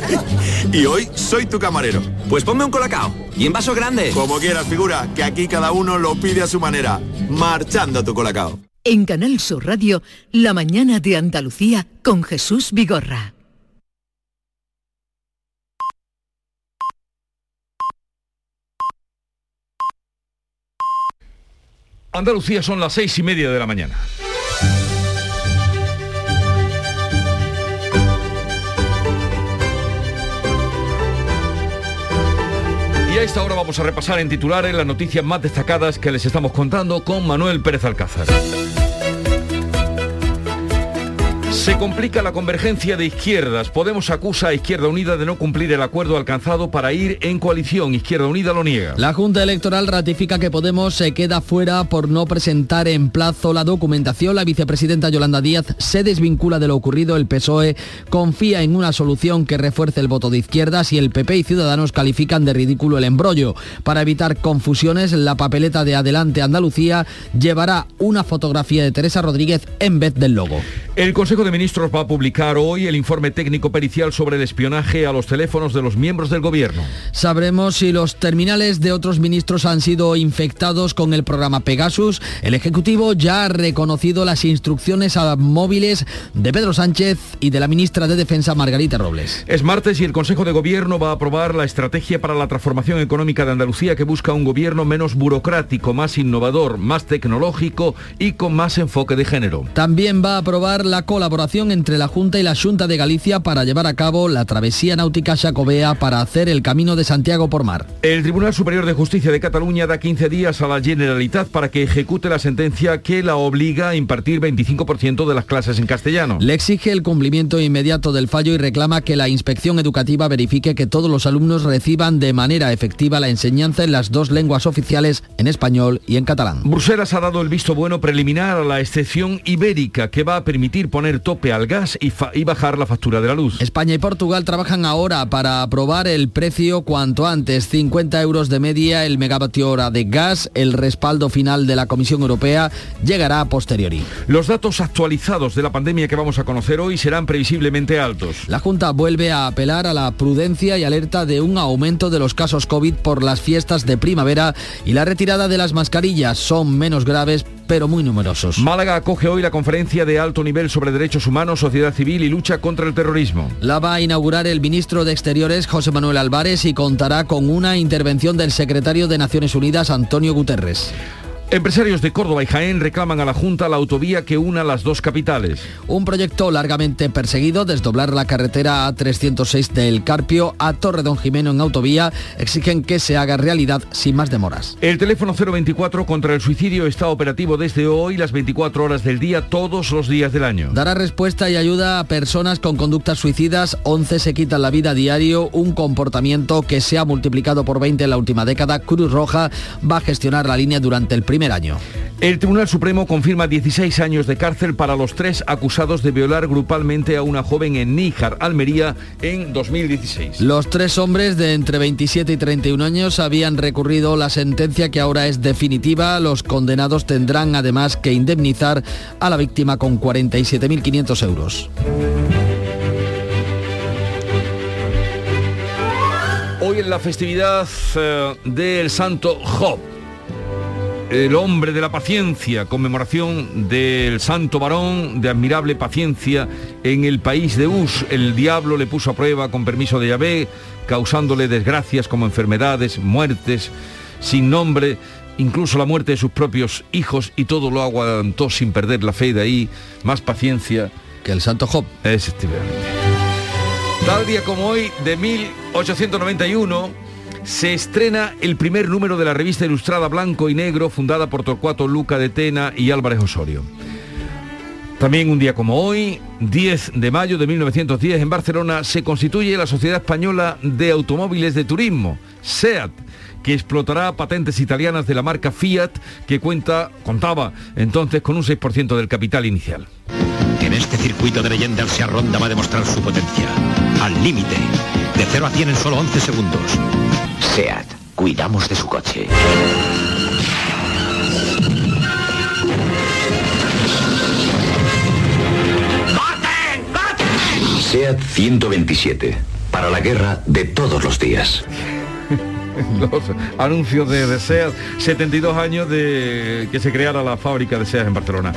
y hoy soy tu camarero. Pues ponme un colacao. Y en vaso grande. Como quieras, figura, que aquí cada uno lo pide a su manera. Marchando tu colacao. En Canal Sur Radio, La mañana de Andalucía con Jesús Vigorra. Andalucía son las seis y media de la mañana. Y a esta hora vamos a repasar en titulares las noticias más destacadas que les estamos contando con Manuel Pérez Alcázar. Se complica la convergencia de izquierdas. Podemos acusa a Izquierda Unida de no cumplir el acuerdo alcanzado para ir en coalición. Izquierda Unida lo niega. La Junta Electoral ratifica que Podemos se queda fuera por no presentar en plazo la documentación. La vicepresidenta Yolanda Díaz se desvincula de lo ocurrido. El PSOE confía en una solución que refuerce el voto de izquierdas y el PP y Ciudadanos califican de ridículo el embrollo. Para evitar confusiones, la papeleta de Adelante Andalucía llevará una fotografía de Teresa Rodríguez en vez del logo. El Consejo de Ministros va a publicar hoy el informe técnico pericial sobre el espionaje a los teléfonos de los miembros del gobierno. Sabremos si los terminales de otros ministros han sido infectados con el programa Pegasus. El Ejecutivo ya ha reconocido las instrucciones a móviles de Pedro Sánchez y de la ministra de Defensa Margarita Robles. Es martes y el Consejo de Gobierno va a aprobar la estrategia para la transformación económica de Andalucía que busca un gobierno menos burocrático, más innovador, más tecnológico y con más enfoque de género. También va a aprobar la colaboración entre la Junta y la Junta de Galicia para llevar a cabo la travesía náutica Xacobea para hacer el camino de Santiago por mar. El Tribunal Superior de Justicia de Cataluña da 15 días a la Generalitat para que ejecute la sentencia que la obliga a impartir 25% de las clases en castellano. Le exige el cumplimiento inmediato del fallo y reclama que la inspección educativa verifique que todos los alumnos reciban de manera efectiva la enseñanza en las dos lenguas oficiales, en español y en catalán. Bruselas ha dado el visto bueno preliminar a la excepción ibérica que va a permitir poner tope al gas y, y, bajar la factura de la luz. España y Portugal trabajan ahora para aprobar el precio cuanto antes, 50 euros de media el megavatio hora de gas. El respaldo final de la Comisión Europea llegará a posteriori. Los datos actualizados de la pandemia que vamos a conocer hoy serán previsiblemente altos. La Junta vuelve a apelar a la prudencia y alerta de un aumento de los casos COVID por las fiestas de primavera y la retirada de las mascarillas son menos graves pero muy numerosos. Málaga acoge hoy la conferencia de alto nivel sobre derechos humanos, sociedad civil y lucha contra el terrorismo. La va a inaugurar el ministro de Exteriores, José Manuel Álvarez, y contará con una intervención del secretario de Naciones Unidas, Antonio Guterres. Empresarios de Córdoba y Jaén reclaman a la Junta la autovía que una las dos capitales. Un proyecto largamente perseguido, desdoblar la carretera A306 del Carpio a Torre Don Jimeno en autovía, exigen que se haga realidad sin más demoras. El teléfono 024 contra el suicidio está operativo desde hoy las 24 horas del día, todos los días del año. Dará respuesta y ayuda a personas con conductas suicidas, 11 se quitan la vida a diario, un comportamiento que se ha multiplicado por 20 en la última década. Cruz Roja va a gestionar la línea durante el primer año. El Tribunal Supremo confirma 16 años de cárcel para los tres acusados de violar grupalmente a una joven en Níjar, Almería, en 2016. Los tres hombres de entre 27 y 31 años habían recurrido la sentencia que ahora es definitiva. Los condenados tendrán además que indemnizar a la víctima con 47.500 euros. Hoy es la festividad eh, del Santo Job, el hombre de la paciencia, conmemoración del santo varón de admirable paciencia en el país de Us. El diablo le puso a prueba con permiso de Yahvé, causándole desgracias como enfermedades, muertes, sin nombre, incluso la muerte de sus propios hijos y todo lo aguantó sin perder la fe de ahí, más paciencia. Que el santo Job. Efectivamente. Tal día como hoy, de 1891, se estrena el primer número de la revista ilustrada Blanco y Negro, fundada por Torcuato Luca de Tena y Álvarez Osorio. También un día como hoy, 10 de mayo de 1910, en Barcelona, se constituye la Sociedad Española de Automóviles de Turismo, SEAT, que explotará patentes italianas de la marca Fiat, que cuenta, contaba entonces con un 6% del capital inicial. En este circuito de leyendas, Seat Ronda va a demostrar su potencia. Al límite. De 0 a 100 en solo 11 segundos. SEAT. Cuidamos de su coche. SEAT 127. Para la guerra de todos los días. los anuncios de, de SEAT, 72 años de que se creara la fábrica de SEAT en Barcelona.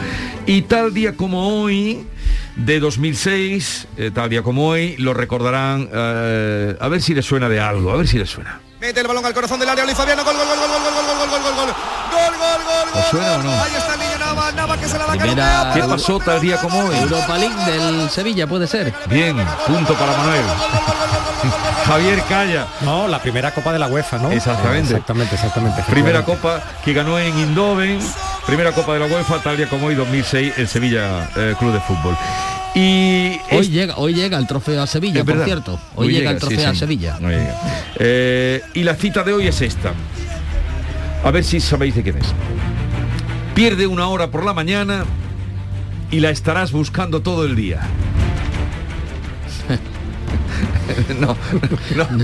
Y tal día como hoy, de 2006, eh, tal día como hoy, lo recordarán, eh, a ver si les suena de algo, a ver si les suena. Mete el balón al corazón del área, Luis Fabiano, gol, gol, gol, gol, gol, gol, gol, gol, gol, gol, gol, gol, gol, gol, ¿Os suena o no? Ahí está el niño Nava, Nava que se la da Primera- ¿Qué pasó tal día como hoy? Europa League del Sevilla, puede ser. Bien, punto para Manuel. Javier Calla. No, la primera copa de la UEFA, ¿no? Exactamente. Exactamente, exactamente. Primera copa que ganó en Indoven, primera copa de la UEFA, tal día como hoy 2006, el Sevilla eh, Club de Fútbol. Y Hoy llega, hoy llega el trofeo a Sevilla, por cierto. Hoy, llega, el sí, trofeo a sí. Sevilla. Llega. Eh, y la cita de hoy es esta. A ver si sabéis de quién es. Pierde una hora por la mañana y la estarás buscando todo el día. no, no.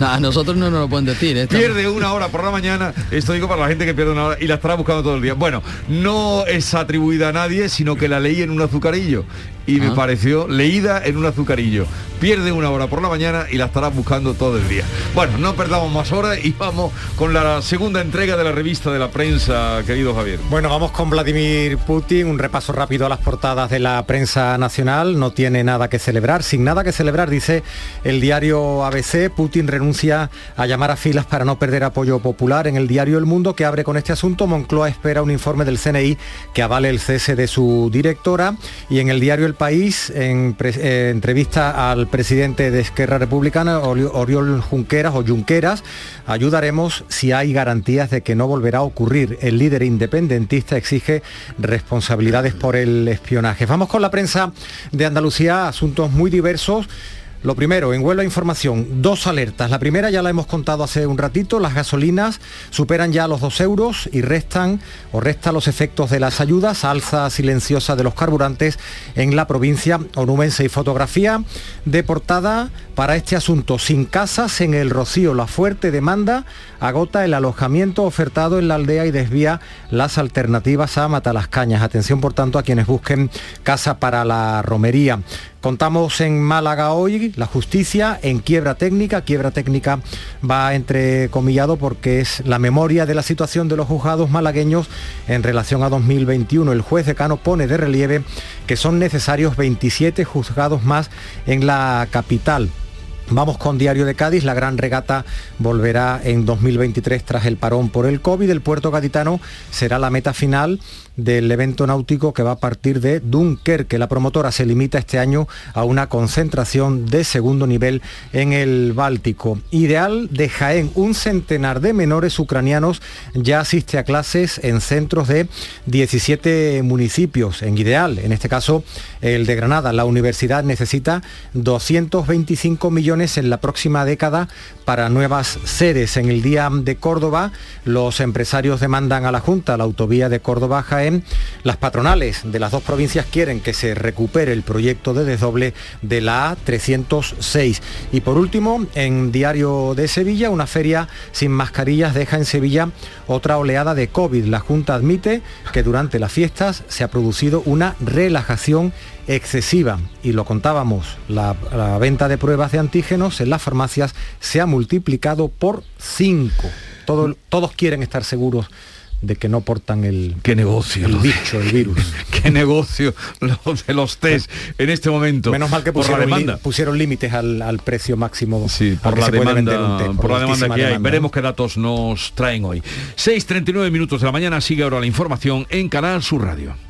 A nosotros no nos lo pueden decir. ¿eh? Pierde una hora por la mañana, esto digo para la gente que pierde una hora y la estará buscando todo el día. Bueno, no es atribuida a nadie, sino que la leí en un azucarillo y me Ah. pareció leída en un azucarillo. Pierde una hora por la mañana y la estará buscando todo el día. Bueno, no perdamos más horas y vamos con la segunda entrega de la revista de la prensa, querido Javier. Bueno, vamos con Vladimir Putin, un repaso rápido a las portadas de la prensa nacional. No tiene nada que celebrar, sin nada que celebrar, dice el diario ABC. Putin renuncia a llamar a filas para no perder apoyo popular. En el diario El Mundo, que abre con este asunto, Moncloa espera un informe del CNI que avale el cese de su directora. Y en el diario El País, en eh, entrevista al presidente de Esquerra Republicana, Oriol Junqueras o Junqueras, ayudaremos si hay garantías de que no volverá a ocurrir. El líder independentista exige responsabilidades por el espionaje. Vamos con la prensa de Andalucía, asuntos muy diversos. Lo primero, en Huelva Información, dos alertas. La primera ya la hemos contado hace un ratito, las gasolinas superan ya los dos euros y restan o resta los efectos de las ayudas, alza silenciosa de los carburantes en la provincia onubense y fotografía de portada para este asunto. Sin casas en el Rocío, la fuerte demanda agota el alojamiento ofertado en la aldea y desvía las alternativas a Matalascañas. Atención, por tanto, a quienes busquen casa para la romería. Contamos en Málaga hoy la justicia en quiebra técnica. Quiebra técnica va entrecomillado porque es la memoria de la situación de los juzgados malagueños en relación a 2021. El juez decano pone de relieve que son necesarios 27 juzgados más en la capital. Vamos con Diario de Cádiz, la gran regata volverá en 2023 tras el parón por el COVID. El puerto gaditano será la meta final del evento náutico que va a partir de Dunkerque. La promotora se limita este año a una concentración de segundo nivel en el Báltico. Ideal de Jaén, un centenar de menores ucranianos ya asiste a clases en centros de 17 municipios. En Ideal, en este caso el de Granada, la universidad necesita 225 millones en la próxima década para nuevas sedes. En el día de Córdoba, los empresarios demandan a la Junta la autovía de Córdoba-Jaén Las patronales de las dos provincias quieren que se recupere el proyecto de desdoble de la A306. Y por último, en Diario de Sevilla, una feria sin mascarillas deja en Sevilla otra oleada de COVID. La Junta admite que durante las fiestas se ha producido una relajación excesiva. Y lo contábamos, la, la venta de pruebas de antígenos en las farmacias se ha multiplicado por 5. Todo, todos quieren estar seguros de que no portan el, qué negocio, el bicho, el virus. qué negocio lo de los test en este momento. Menos mal que pusieron, por la demanda. pusieron límites al, al, precio máximo. Sí, por la, demanda, test, por, por la demanda que hay. Demanda. Veremos qué datos nos traen hoy. 6.39 minutos de la mañana, sigue ahora la información en Canal Sur Radio.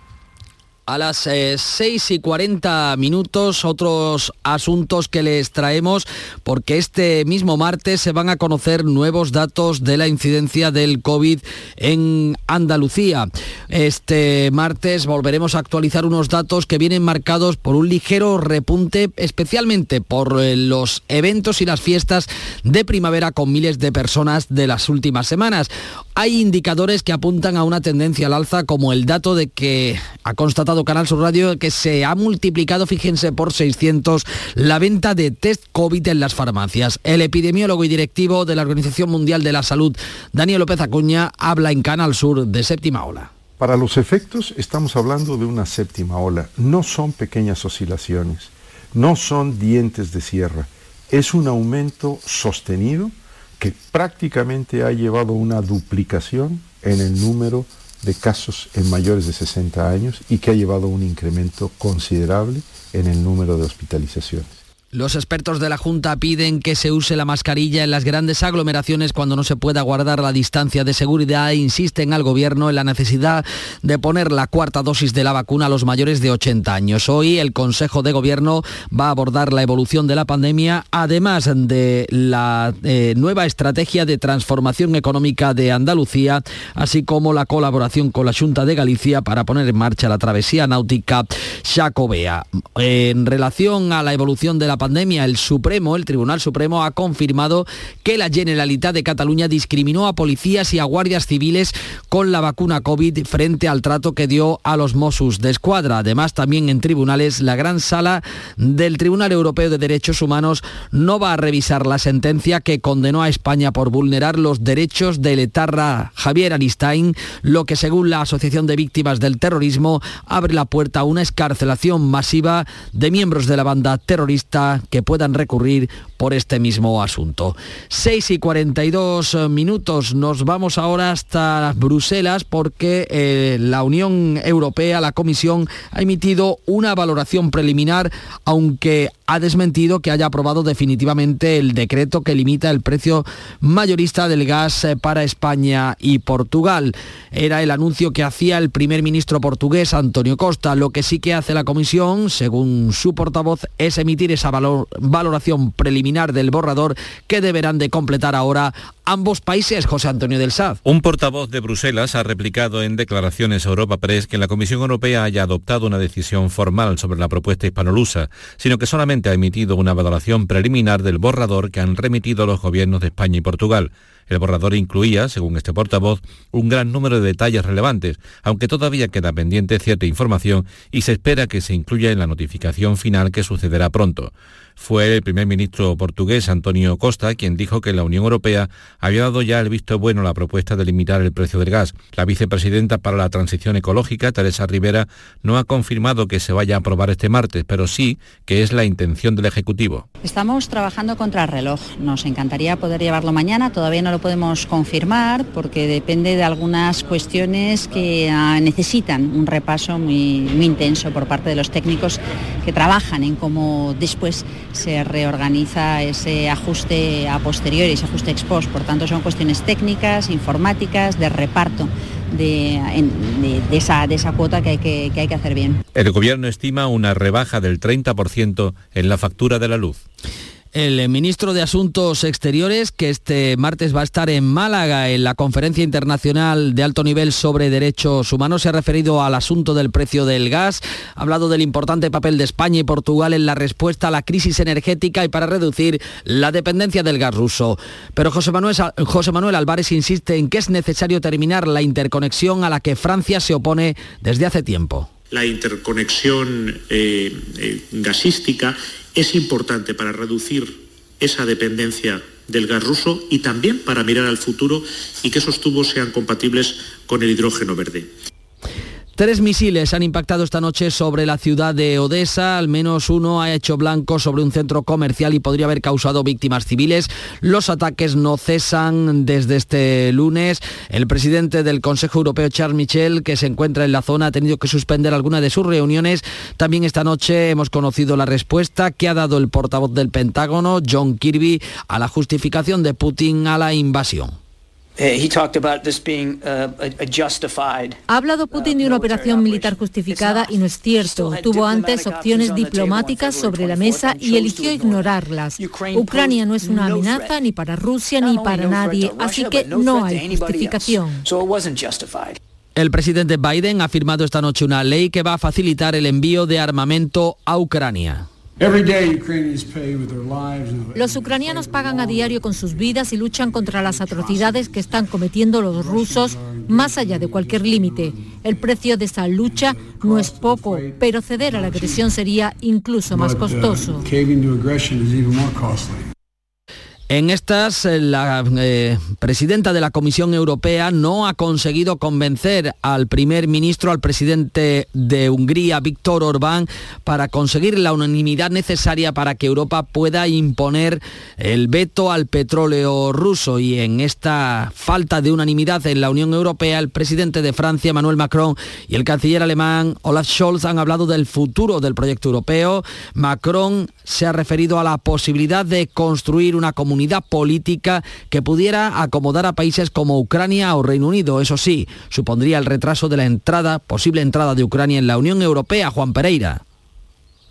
A las eh, 6 y 40 minutos, otros asuntos que les traemos, porque este mismo martes se van a conocer nuevos datos de la incidencia del COVID en Andalucía. Este martes volveremos a actualizar unos datos que vienen marcados por un ligero repunte, especialmente por eh, los eventos y las fiestas de primavera con miles de personas de las últimas semanas. Hay indicadores que apuntan a una tendencia al alza, como el dato de que ha constatado Canal Sur Radio que se ha multiplicado, fíjense, por 600 la venta de test COVID en las farmacias. El epidemiólogo y directivo de la Organización Mundial de la Salud, Daniel López Acuña, habla en Canal Sur de séptima ola. Para los efectos estamos hablando de una séptima ola. No son pequeñas oscilaciones, no son dientes de sierra. Es un aumento sostenido que prácticamente ha llevado una duplicación en el número de casos en mayores de 60 años y que ha llevado un incremento considerable en el número de hospitalizaciones. Los expertos de la Junta piden que se use la mascarilla en las grandes aglomeraciones cuando no se pueda guardar la distancia de seguridad e insisten al Gobierno en la necesidad de poner la cuarta dosis de la vacuna a los mayores de 80 años. Hoy el Consejo de Gobierno va a abordar la evolución de la pandemia, además de la eh, nueva estrategia de transformación económica de Andalucía, así como la colaboración con la Junta de Galicia para poner en marcha la travesía náutica Chacobea. En relación a la evolución de la pandemia, el Supremo, el Tribunal Supremo, ha confirmado que la Generalitat de Cataluña discriminó a policías y a guardias civiles con la vacuna COVID frente al trato que dio a los Mossos de Escuadra. Además, también en tribunales, la gran sala del Tribunal Europeo de Derechos Humanos no va a revisar la sentencia que condenó a España por vulnerar los derechos del etarra Javier Aristain, lo que según la Asociación de Víctimas del Terrorismo abre la puerta a una escarcelación masiva de miembros de la banda terrorista que puedan recurrir por este mismo asunto. 6 y 42 minutos, nos vamos ahora hasta Bruselas porque eh, la Unión Europea, la Comisión, ha emitido una valoración preliminar, aunque ha desmentido que haya aprobado definitivamente el decreto que limita el precio mayorista del gas eh, para España y Portugal. Era el anuncio que hacía el primer ministro portugués, Antonio Costa. Lo que sí que hace la Comisión, según su portavoz, es emitir esa valoración preliminar del borrador que deberán de completar ahora ambos países, José Antonio del Saz. Un portavoz de Bruselas ha replicado en declaraciones a Europa Press que la Comisión Europea haya adoptado una decisión formal sobre la propuesta hispanolusa, sino que solamente ha emitido una valoración preliminar del borrador que han remitido los gobiernos de España y Portugal. El borrador incluía, según este portavoz, un gran número de detalles relevantes, aunque todavía queda pendiente cierta información y se espera que se incluya en la notificación final que sucederá pronto. Fue el primer ministro portugués Antonio Costa quien dijo que la Unión Europea había dado ya el visto bueno a la propuesta de limitar el precio del gas. La vicepresidenta para la transición ecológica, Teresa Rivera, no ha confirmado que se vaya a aprobar este martes, pero sí que es la intención del Ejecutivo. Estamos trabajando contra el reloj. Nos encantaría poder llevarlo mañana, todavía no lo podemos confirmar porque depende de algunas cuestiones que ah, necesitan un repaso muy, intenso por parte de los técnicos que trabajan en cómo después se reorganiza ese ajuste a posteriori, ese ajuste ex post. Por tanto, son cuestiones técnicas, informáticas, de reparto. De, esa, de esa cuota que hay que, que hay que hacer bien. El Gobierno estima una rebaja del 30% en la factura de la luz. El ministro de Asuntos Exteriores, que este martes va a estar en Málaga en la conferencia internacional de alto nivel sobre derechos humanos, se ha referido al asunto del precio del gas, ha hablado del importante papel de España y Portugal en la respuesta a la crisis energética y para reducir la dependencia del gas ruso. Pero José Manuel, José Manuel Álvarez insiste en que es necesario terminar la interconexión a la que Francia se opone desde hace tiempo la interconexión eh, eh, gasística es importante para reducir esa dependencia del gas ruso y también para mirar al futuro y que esos tubos sean compatibles con el hidrógeno verde. Tres misiles han impactado esta noche sobre la ciudad de Odessa, al menos uno ha hecho blanco sobre un centro comercial y podría haber causado víctimas civiles. Los ataques no cesan desde este lunes. El presidente del Consejo Europeo, Charles Michel, que se encuentra en la zona, ha tenido que suspender alguna de sus reuniones. También esta noche hemos conocido la respuesta que ha dado el portavoz del Pentágono, John Kirby, a la justificación de Putin a la invasión. Ha hablado Putin de una operación militar justificada y no es cierto. Tuvo antes opciones diplomáticas sobre la mesa y eligió ignorarlas. Ucrania no es una amenaza ni para Rusia ni para nadie, así que no hay justificación. El presidente Biden ha firmado esta noche una ley que va a facilitar el envío de armamento a Ucrania. Los ucranianos pagan a diario con sus vidas y luchan contra las atrocidades que están cometiendo los rusos más allá de cualquier límite. El precio de esa lucha no es poco, pero ceder a la agresión sería incluso más uh, costoso. En estas, eh, la eh, presidenta de la Comisión Europea no ha conseguido convencer al primer ministro, al presidente de Hungría, Víctor Orbán, para conseguir la unanimidad necesaria para que Europa pueda imponer el veto al petróleo ruso. Y en esta falta de unanimidad en la Unión Europea, el presidente de Francia, Emmanuel Macron, y el canciller alemán, Olaf Scholz, han hablado del futuro del proyecto europeo. Macron se ha referido a la posibilidad de construir una comunidad política que pudiera acomodar a países como Ucrania o Reino Unido. Eso sí, supondría el retraso de la entrada, posible entrada de Ucrania en la Unión Europea. Juan Pereira.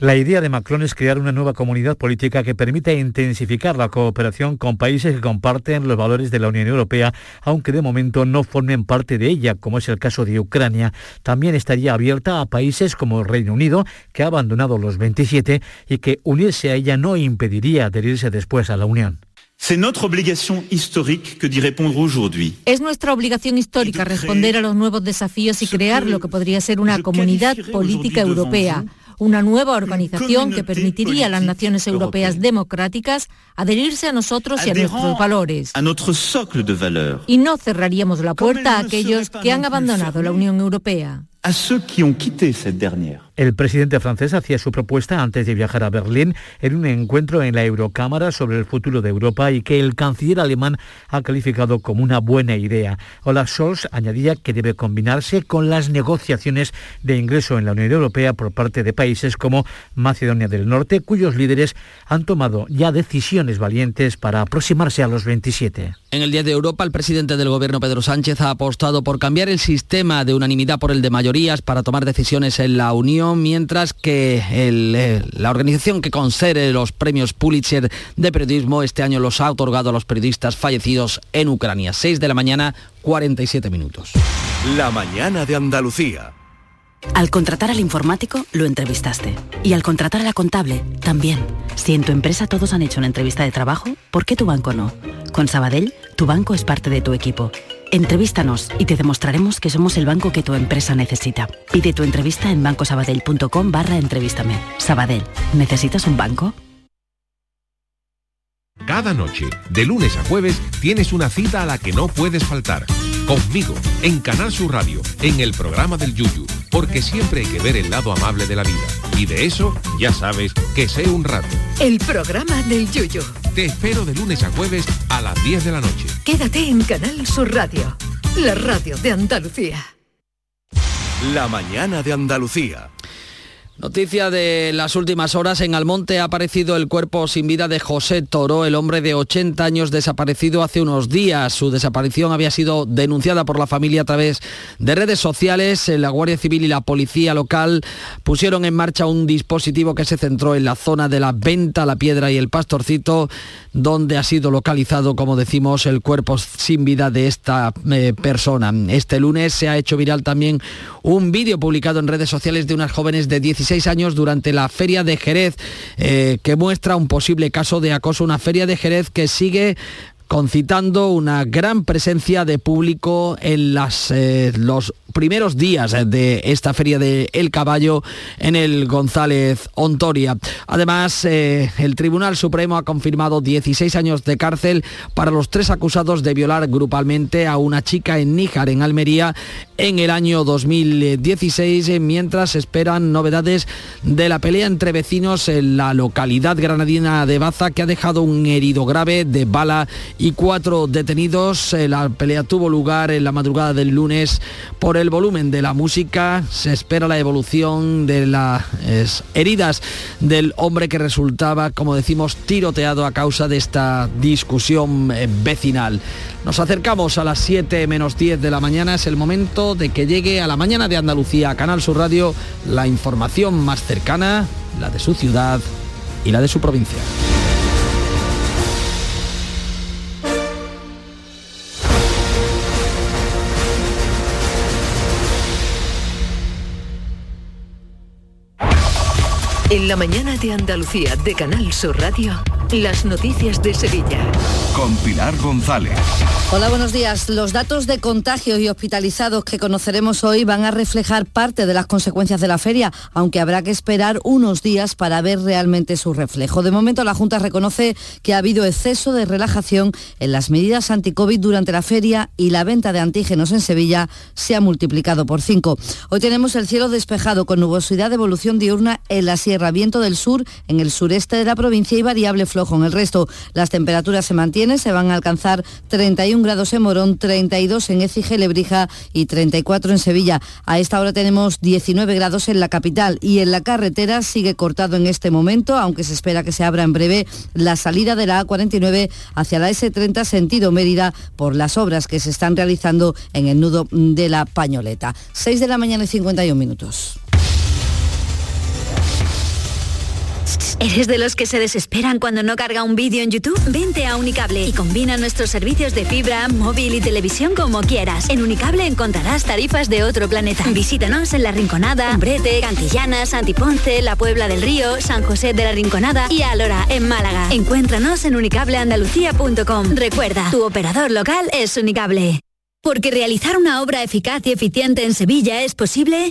La idea de Macron es crear una nueva comunidad política que permita intensificar la cooperación con países que comparten los valores de la Unión Europea, aunque de momento no formen parte de ella, como es el caso de Ucrania. También estaría abierta a países como el Reino Unido, que ha abandonado los 27 y que unirse a ella no impediría adherirse después a la Unión. Es nuestra obligación histórica responder a los nuevos desafíos y crear lo que podría ser una comunidad política europea, una nueva organización que permitiría a las naciones europeas democráticas adherirse a nosotros y a nuestros valores. Y no cerraríamos la puerta a aquellos que han abandonado la Unión Europea. A ceux qui ont quitté cette dernière. El presidente francés hacía su propuesta antes de viajar a Berlín en un encuentro en la Eurocámara sobre el futuro de Europa y que el canciller alemán ha calificado como una buena idea. Olaf Scholz añadía que debe combinarse con las negociaciones de ingreso en la Unión Europea por parte de países como Macedonia del Norte, cuyos líderes han tomado ya decisiones valientes para aproximarse a los 27. En el Día de Europa, el presidente del gobierno Pedro Sánchez ha apostado por cambiar el sistema de unanimidad por el de mayorías para tomar decisiones en la Unión mientras que eh, la organización que concede los premios Pulitzer de periodismo este año los ha otorgado a los periodistas fallecidos en Ucrania. 6 de la mañana, 47 minutos. La mañana de Andalucía. Al contratar al informático, lo entrevistaste. Y al contratar a la contable, también. Si en tu empresa todos han hecho una entrevista de trabajo, ¿por qué tu banco no? Con Sabadell, tu banco es parte de tu equipo. Entrevístanos y te demostraremos que somos el banco que tu empresa necesita. Pide tu entrevista en bancosabadell.com barra entrevístame. Sabadell, ¿necesitas un banco? Cada noche, de lunes a jueves, tienes una cita a la que no puedes faltar. Conmigo, en Canal Sur Radio, en el programa del Yuyu, porque siempre hay que ver el lado amable de la vida. Y de eso, ya sabes, que sé un rato. El programa del Yuyu. Te espero de lunes a jueves a las 10 de la noche. Quédate en Canal Sur Radio, la radio de Andalucía. La mañana de Andalucía. Noticia de las últimas horas, en Almonte ha aparecido el cuerpo sin vida de José Toro, el hombre de 80 años desaparecido hace unos días. Su desaparición había sido denunciada por la familia a través de redes sociales. La Guardia Civil y la Policía local pusieron en marcha un dispositivo que se centró en la zona de la Venta, la Piedra y el Pastorcito, donde ha sido localizado, como decimos, el cuerpo sin vida de esta eh, persona. Este lunes se ha hecho viral también un vídeo publicado en redes sociales de unas jóvenes de 16 años durante la Feria de Jerez, eh, que muestra un posible caso de acoso, una Feria de Jerez que sigue concitando una gran presencia de público en las, eh, los primeros días de esta feria de El Caballo en el González Ontoria. Además, eh, el Tribunal Supremo ha confirmado 16 años de cárcel para los tres acusados de violar grupalmente a una chica en Níjar, en Almería, en el año 2016, eh, mientras esperan novedades de la pelea entre vecinos en la localidad granadina de Baza, que ha dejado un herido grave de bala y cuatro detenidos. Eh, la pelea tuvo lugar en la madrugada del lunes por el volumen de la música. Se espera la evolución de las heridas del hombre que resultaba, como decimos, tiroteado a causa de esta discusión eh, vecinal. Nos acercamos a las 7 menos 10 de la mañana. Es el momento de que llegue a la mañana de Andalucía, Canal Sur Radio, la información más cercana, la de su ciudad y la de su provincia. En la mañana de Andalucía de Canal Sur Radio, las noticias de Sevilla. Con Pilar González. Hola, buenos días. Los datos de contagios y hospitalizados que conoceremos hoy van a reflejar parte de las consecuencias de la feria, aunque habrá que esperar unos días para ver realmente su reflejo. De momento, la Junta reconoce que ha habido exceso de relajación en las medidas anti-COVID durante la feria y la venta de antígenos en Sevilla se ha multiplicado por cinco. Hoy tenemos el cielo despejado con nubosidad de evolución diurna en la sierra viento del sur en el sureste de la provincia y variable flojo en el resto. Las temperaturas se mantienen, se van a alcanzar 31 grados en Morón, 32 en Écija y 34 en Sevilla. A esta hora tenemos 19 grados en la capital y en la carretera sigue cortado en este momento, aunque se espera que se abra en breve la salida de la A49 hacia la S30 sentido Mérida por las obras que se están realizando en el nudo de la Pañoleta. 6 de la mañana y 51 minutos. ¿Eres de los que se desesperan cuando no carga un vídeo en YouTube? Vente a Unicable y combina nuestros servicios de fibra, móvil y televisión como quieras. En Unicable encontrarás tarifas de otro planeta. Visítanos en La Rinconada, Umbrete, Cantillana, Santiponce, La Puebla del Río, San José de la Rinconada y Alora, en Málaga. Encuéntranos en unicableandalucía.com. Recuerda, tu operador local es Unicable. Porque realizar una obra eficaz y eficiente en Sevilla es posible.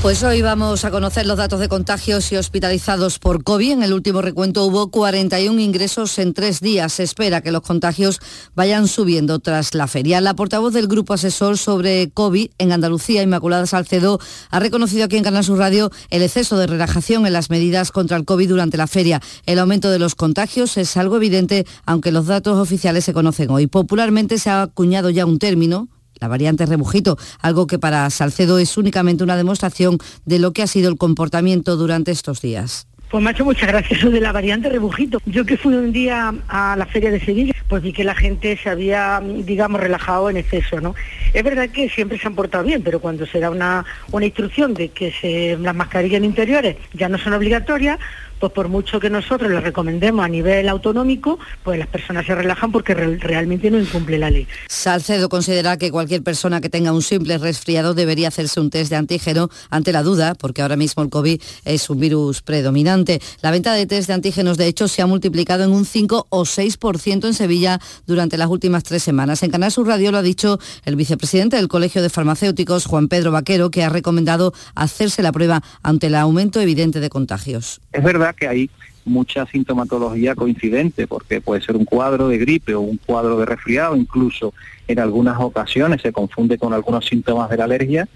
Pues hoy vamos a conocer los datos de contagios y hospitalizados por COVID. En el último recuento hubo 41 ingresos en tres días. Se espera que los contagios vayan subiendo tras la feria. La portavoz del Grupo Asesor sobre COVID en Andalucía, Inmaculada Salcedo, ha reconocido aquí en Canal Sur Radio el exceso de relajación en las medidas contra el COVID durante la feria. El aumento de los contagios es algo evidente, aunque los datos oficiales se conocen hoy. Popularmente se ha acuñado ya un término la variante rebujito, algo que para Salcedo es únicamente una demostración de lo que ha sido el comportamiento durante estos días. Pues hecho muchas gracias eso de la variante rebujito. Yo que fui un día a la feria de Sevilla, pues vi que la gente se había, digamos, relajado en exceso, ¿no? Es verdad que siempre se han portado bien, pero cuando se da una, una instrucción de que las mascarillas interiores ya no son obligatorias, pues por mucho que nosotros lo recomendemos a nivel autonómico, pues las personas se relajan porque realmente no incumple la ley. Salcedo considera que cualquier persona que tenga un simple resfriado debería hacerse un test de antígeno ante la duda, porque ahora mismo el COVID es un virus predominante. La venta de test de antígenos, de hecho, se ha multiplicado en un 5 o 6% en Sevilla durante las últimas tres semanas. En Canal Sur Radio lo ha dicho el vicepresidente del Colegio de Farmacéuticos, Juan Pedro Vaquero, que ha recomendado hacerse la prueba ante el aumento evidente de contagios. Es verdad que hay mucha sintomatología coincidente, porque puede ser un cuadro de gripe o un cuadro de resfriado, incluso en algunas ocasiones se confunde con algunos síntomas de la alergia,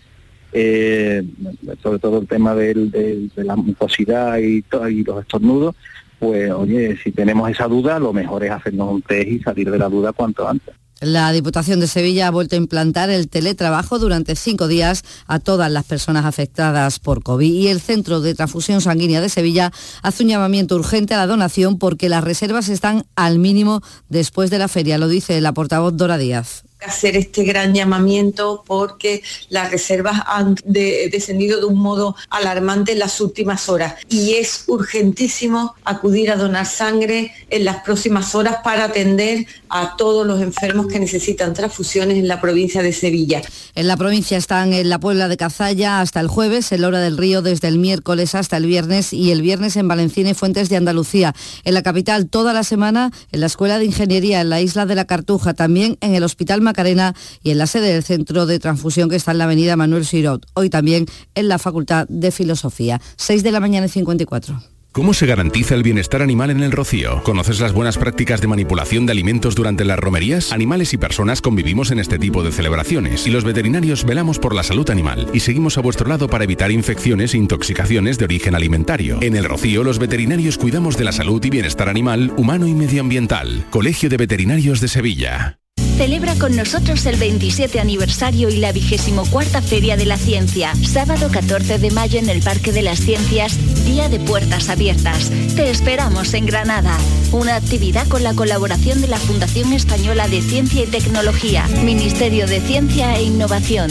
eh, sobre todo el tema de la mucosidad y, y los estornudos, pues oye, si tenemos esa duda, lo mejor es hacernos un test y salir de la duda cuanto antes. La Diputación de Sevilla ha vuelto a implantar el teletrabajo durante cinco días a todas las personas afectadas por COVID. Y el Centro de Transfusión Sanguínea de Sevilla hace un llamamiento urgente a la donación porque las reservas están al mínimo después de la feria, lo dice la portavoz Dora Díaz hacer este gran llamamiento porque las reservas han descendido de un modo alarmante en las últimas horas y es urgentísimo acudir a donar sangre en las próximas horas para atender a todos los enfermos que necesitan transfusiones en la provincia de Sevilla. En la provincia están en la Puebla de Cazalla hasta el jueves, en Hora del Río desde el miércoles hasta el viernes y el viernes en Valencina y Fuentes de Andalucía. En la capital toda la semana en la Escuela de Ingeniería en la isla de la Cartuja, también en el Hospital Macarena y en la sede del Centro de Transfusión que está en la avenida Manuel Sirot, hoy también en la Facultad de Filosofía. 6 de la mañana y 54. ¿Cómo se garantiza el bienestar animal en el rocío? ¿Conoces las buenas prácticas de manipulación de alimentos durante las romerías? Animales y personas convivimos en este tipo de celebraciones y los veterinarios velamos por la salud animal y seguimos a vuestro lado para evitar infecciones e intoxicaciones de origen alimentario. En el rocío los veterinarios cuidamos de la salud y bienestar animal, humano y medioambiental. Colegio de Veterinarios de Sevilla. Celebra con nosotros el 27 aniversario y la 24 Feria de la Ciencia. Sábado 14 de mayo en el Parque de las Ciencias, Día de Puertas Abiertas. Te esperamos en Granada. Una actividad con la colaboración de la Fundación Española de Ciencia y Tecnología, Ministerio de Ciencia e Innovación.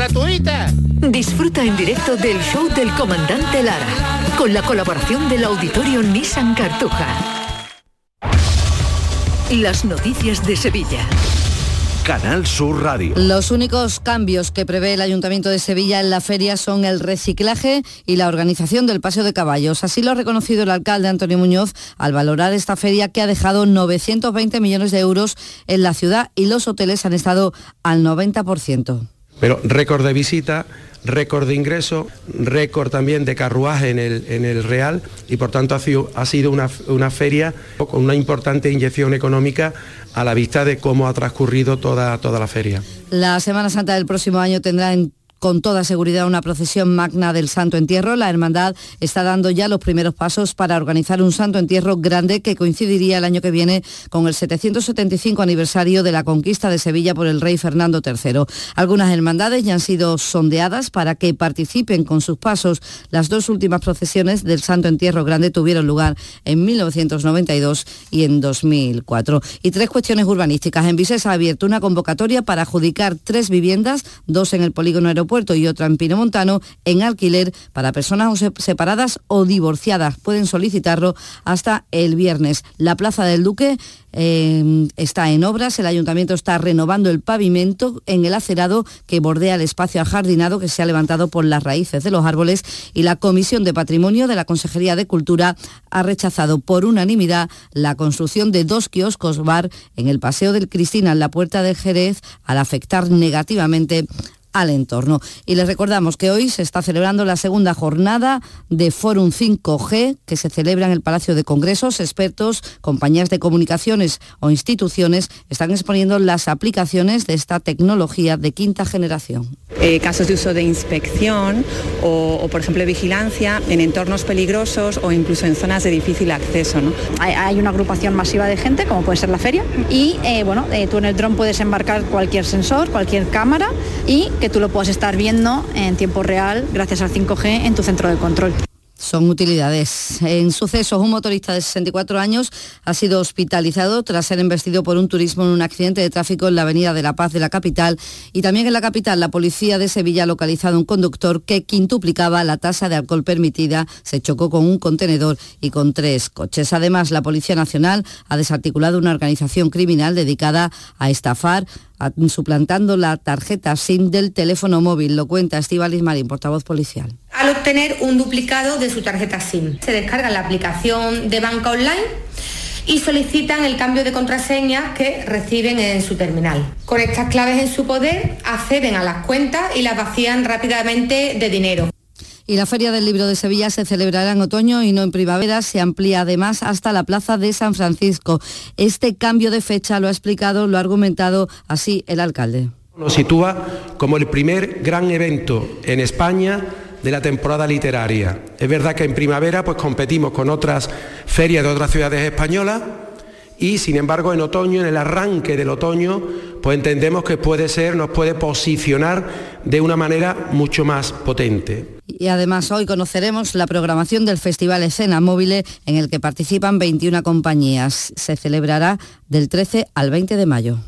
gratuita. Disfruta en directo del show del comandante Lara, con la colaboración del auditorio Nissan Cartuja. Las noticias de Sevilla. Canal Sur Radio. Los únicos cambios que prevé el Ayuntamiento de Sevilla en la feria son el reciclaje y la organización del paseo de caballos. Así lo ha reconocido el alcalde Antonio Muñoz al valorar esta feria que ha dejado 920 millones de euros en la ciudad y los hoteles han estado al 90%. Pero récord de visita, récord de ingreso, récord también de carruaje en el, en el Real y por tanto ha sido, ha sido una, una, feria con una importante inyección económica a la vista de cómo ha transcurrido toda, toda la feria. La Semana Santa del próximo año tendrá en con toda seguridad una procesión magna del Santo Entierro. La Hermandad está dando ya los primeros pasos para organizar un Santo Entierro grande que coincidiría el año que viene con el 775 aniversario de la conquista de Sevilla por el rey Fernando III. Algunas hermandades ya han sido sondeadas para que participen con sus pasos. Las dos últimas procesiones del Santo Entierro grande tuvieron lugar en 1992 y en 2004. Y tres cuestiones urbanísticas. En Vises ha abierto una convocatoria para adjudicar tres viviendas, dos en el polígono aeropuerto Puerto y otra en Pinomontano en alquiler para personas separadas o divorciadas. Pueden solicitarlo hasta el viernes. La Plaza del Duque eh, está en obras, el ayuntamiento está renovando el pavimento en el acerado que bordea el espacio ajardinado que se ha levantado por las raíces de los árboles y la Comisión de Patrimonio de la Consejería de Cultura ha rechazado por unanimidad la construcción de dos kioscos bar en el Paseo del Cristina en la Puerta de Jerez al afectar negativamente al entorno. Y les recordamos que hoy se está celebrando la segunda jornada de Forum 5G que se celebra en el Palacio de Congresos. Expertos, compañías de comunicaciones o instituciones están exponiendo las aplicaciones de esta tecnología de quinta generación. Eh, casos de uso de inspección o, por ejemplo, vigilancia en entornos peligrosos o incluso en zonas de difícil acceso. Hay, una agrupación masiva de gente, como puede ser la feria, y eh, bueno, eh, tú en el dron puedes embarcar cualquier sensor, cualquier cámara y que tú lo puedas estar viendo en tiempo real gracias al 5G en tu centro de control son utilidades. En sucesos, un motorista de 64 años ha sido hospitalizado tras ser embestido por un turismo en un accidente de tráfico en la Avenida de la Paz de la capital. Y también en la capital, la policía de Sevilla ha localizado un conductor que quintuplicaba la tasa de alcohol permitida, se chocó con un contenedor y con tres coches. Además, la Policía Nacional ha desarticulado una organización criminal dedicada a estafar suplantando la tarjeta SIM del teléfono móvil. Lo cuenta Estivalis Marín, portavoz policial. Al obtener un duplicado de su tarjeta SIM, se descarga la aplicación de banca online y solicitan el cambio de contraseña que reciben en su terminal. Con estas claves en su poder, acceden a las cuentas y las vacían rápidamente de dinero. Y la Feria del Libro de Sevilla se celebrará en otoño y no en primavera. Se amplía además hasta la Plaza de San Francisco. Este cambio de fecha lo ha explicado, lo ha argumentado así el alcalde. Nos sitúa como el primer gran evento en España de la temporada literaria. Es verdad que en primavera pues competimos con otras ferias de otras ciudades españolas y sin embargo en otoño, en el arranque del otoño, pues entendemos que puede ser, nos puede posicionar de una manera mucho más potente. Y además hoy conoceremos la programación del Festival Escena Móvil en el que participan 21 compañías. Se celebrará del 13 al 20 de mayo.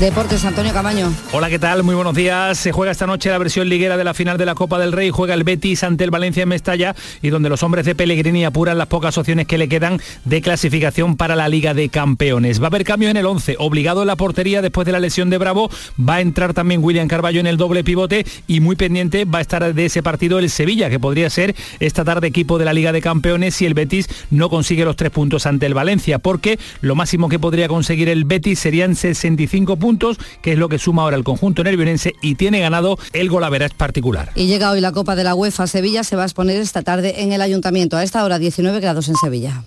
Deportes, Antonio Camaño. Hola, ¿qué tal? Muy buenos días. Se juega esta noche la versión liguera de la final de la Copa del Rey. Juega el Betis ante el Valencia en Mestalla y donde los hombres de Pellegrini apuran las pocas opciones que le quedan de clasificación para la Liga de Campeones. Va a haber cambio en el 11. Obligado en la portería después de la lesión de Bravo. Va a entrar también William Carballo en el doble pivote y muy pendiente va a estar de ese partido el Sevilla, que podría ser esta tarde equipo de la Liga de Campeones si el Betis no consigue los tres puntos ante el Valencia, porque lo máximo que podría conseguir el Betis serían 65 que es lo que suma ahora el conjunto nervionense y tiene ganado el golaveras particular. Y llega hoy la Copa de la UEFA Sevilla, se va a exponer esta tarde en el Ayuntamiento, a esta hora 19 grados en Sevilla.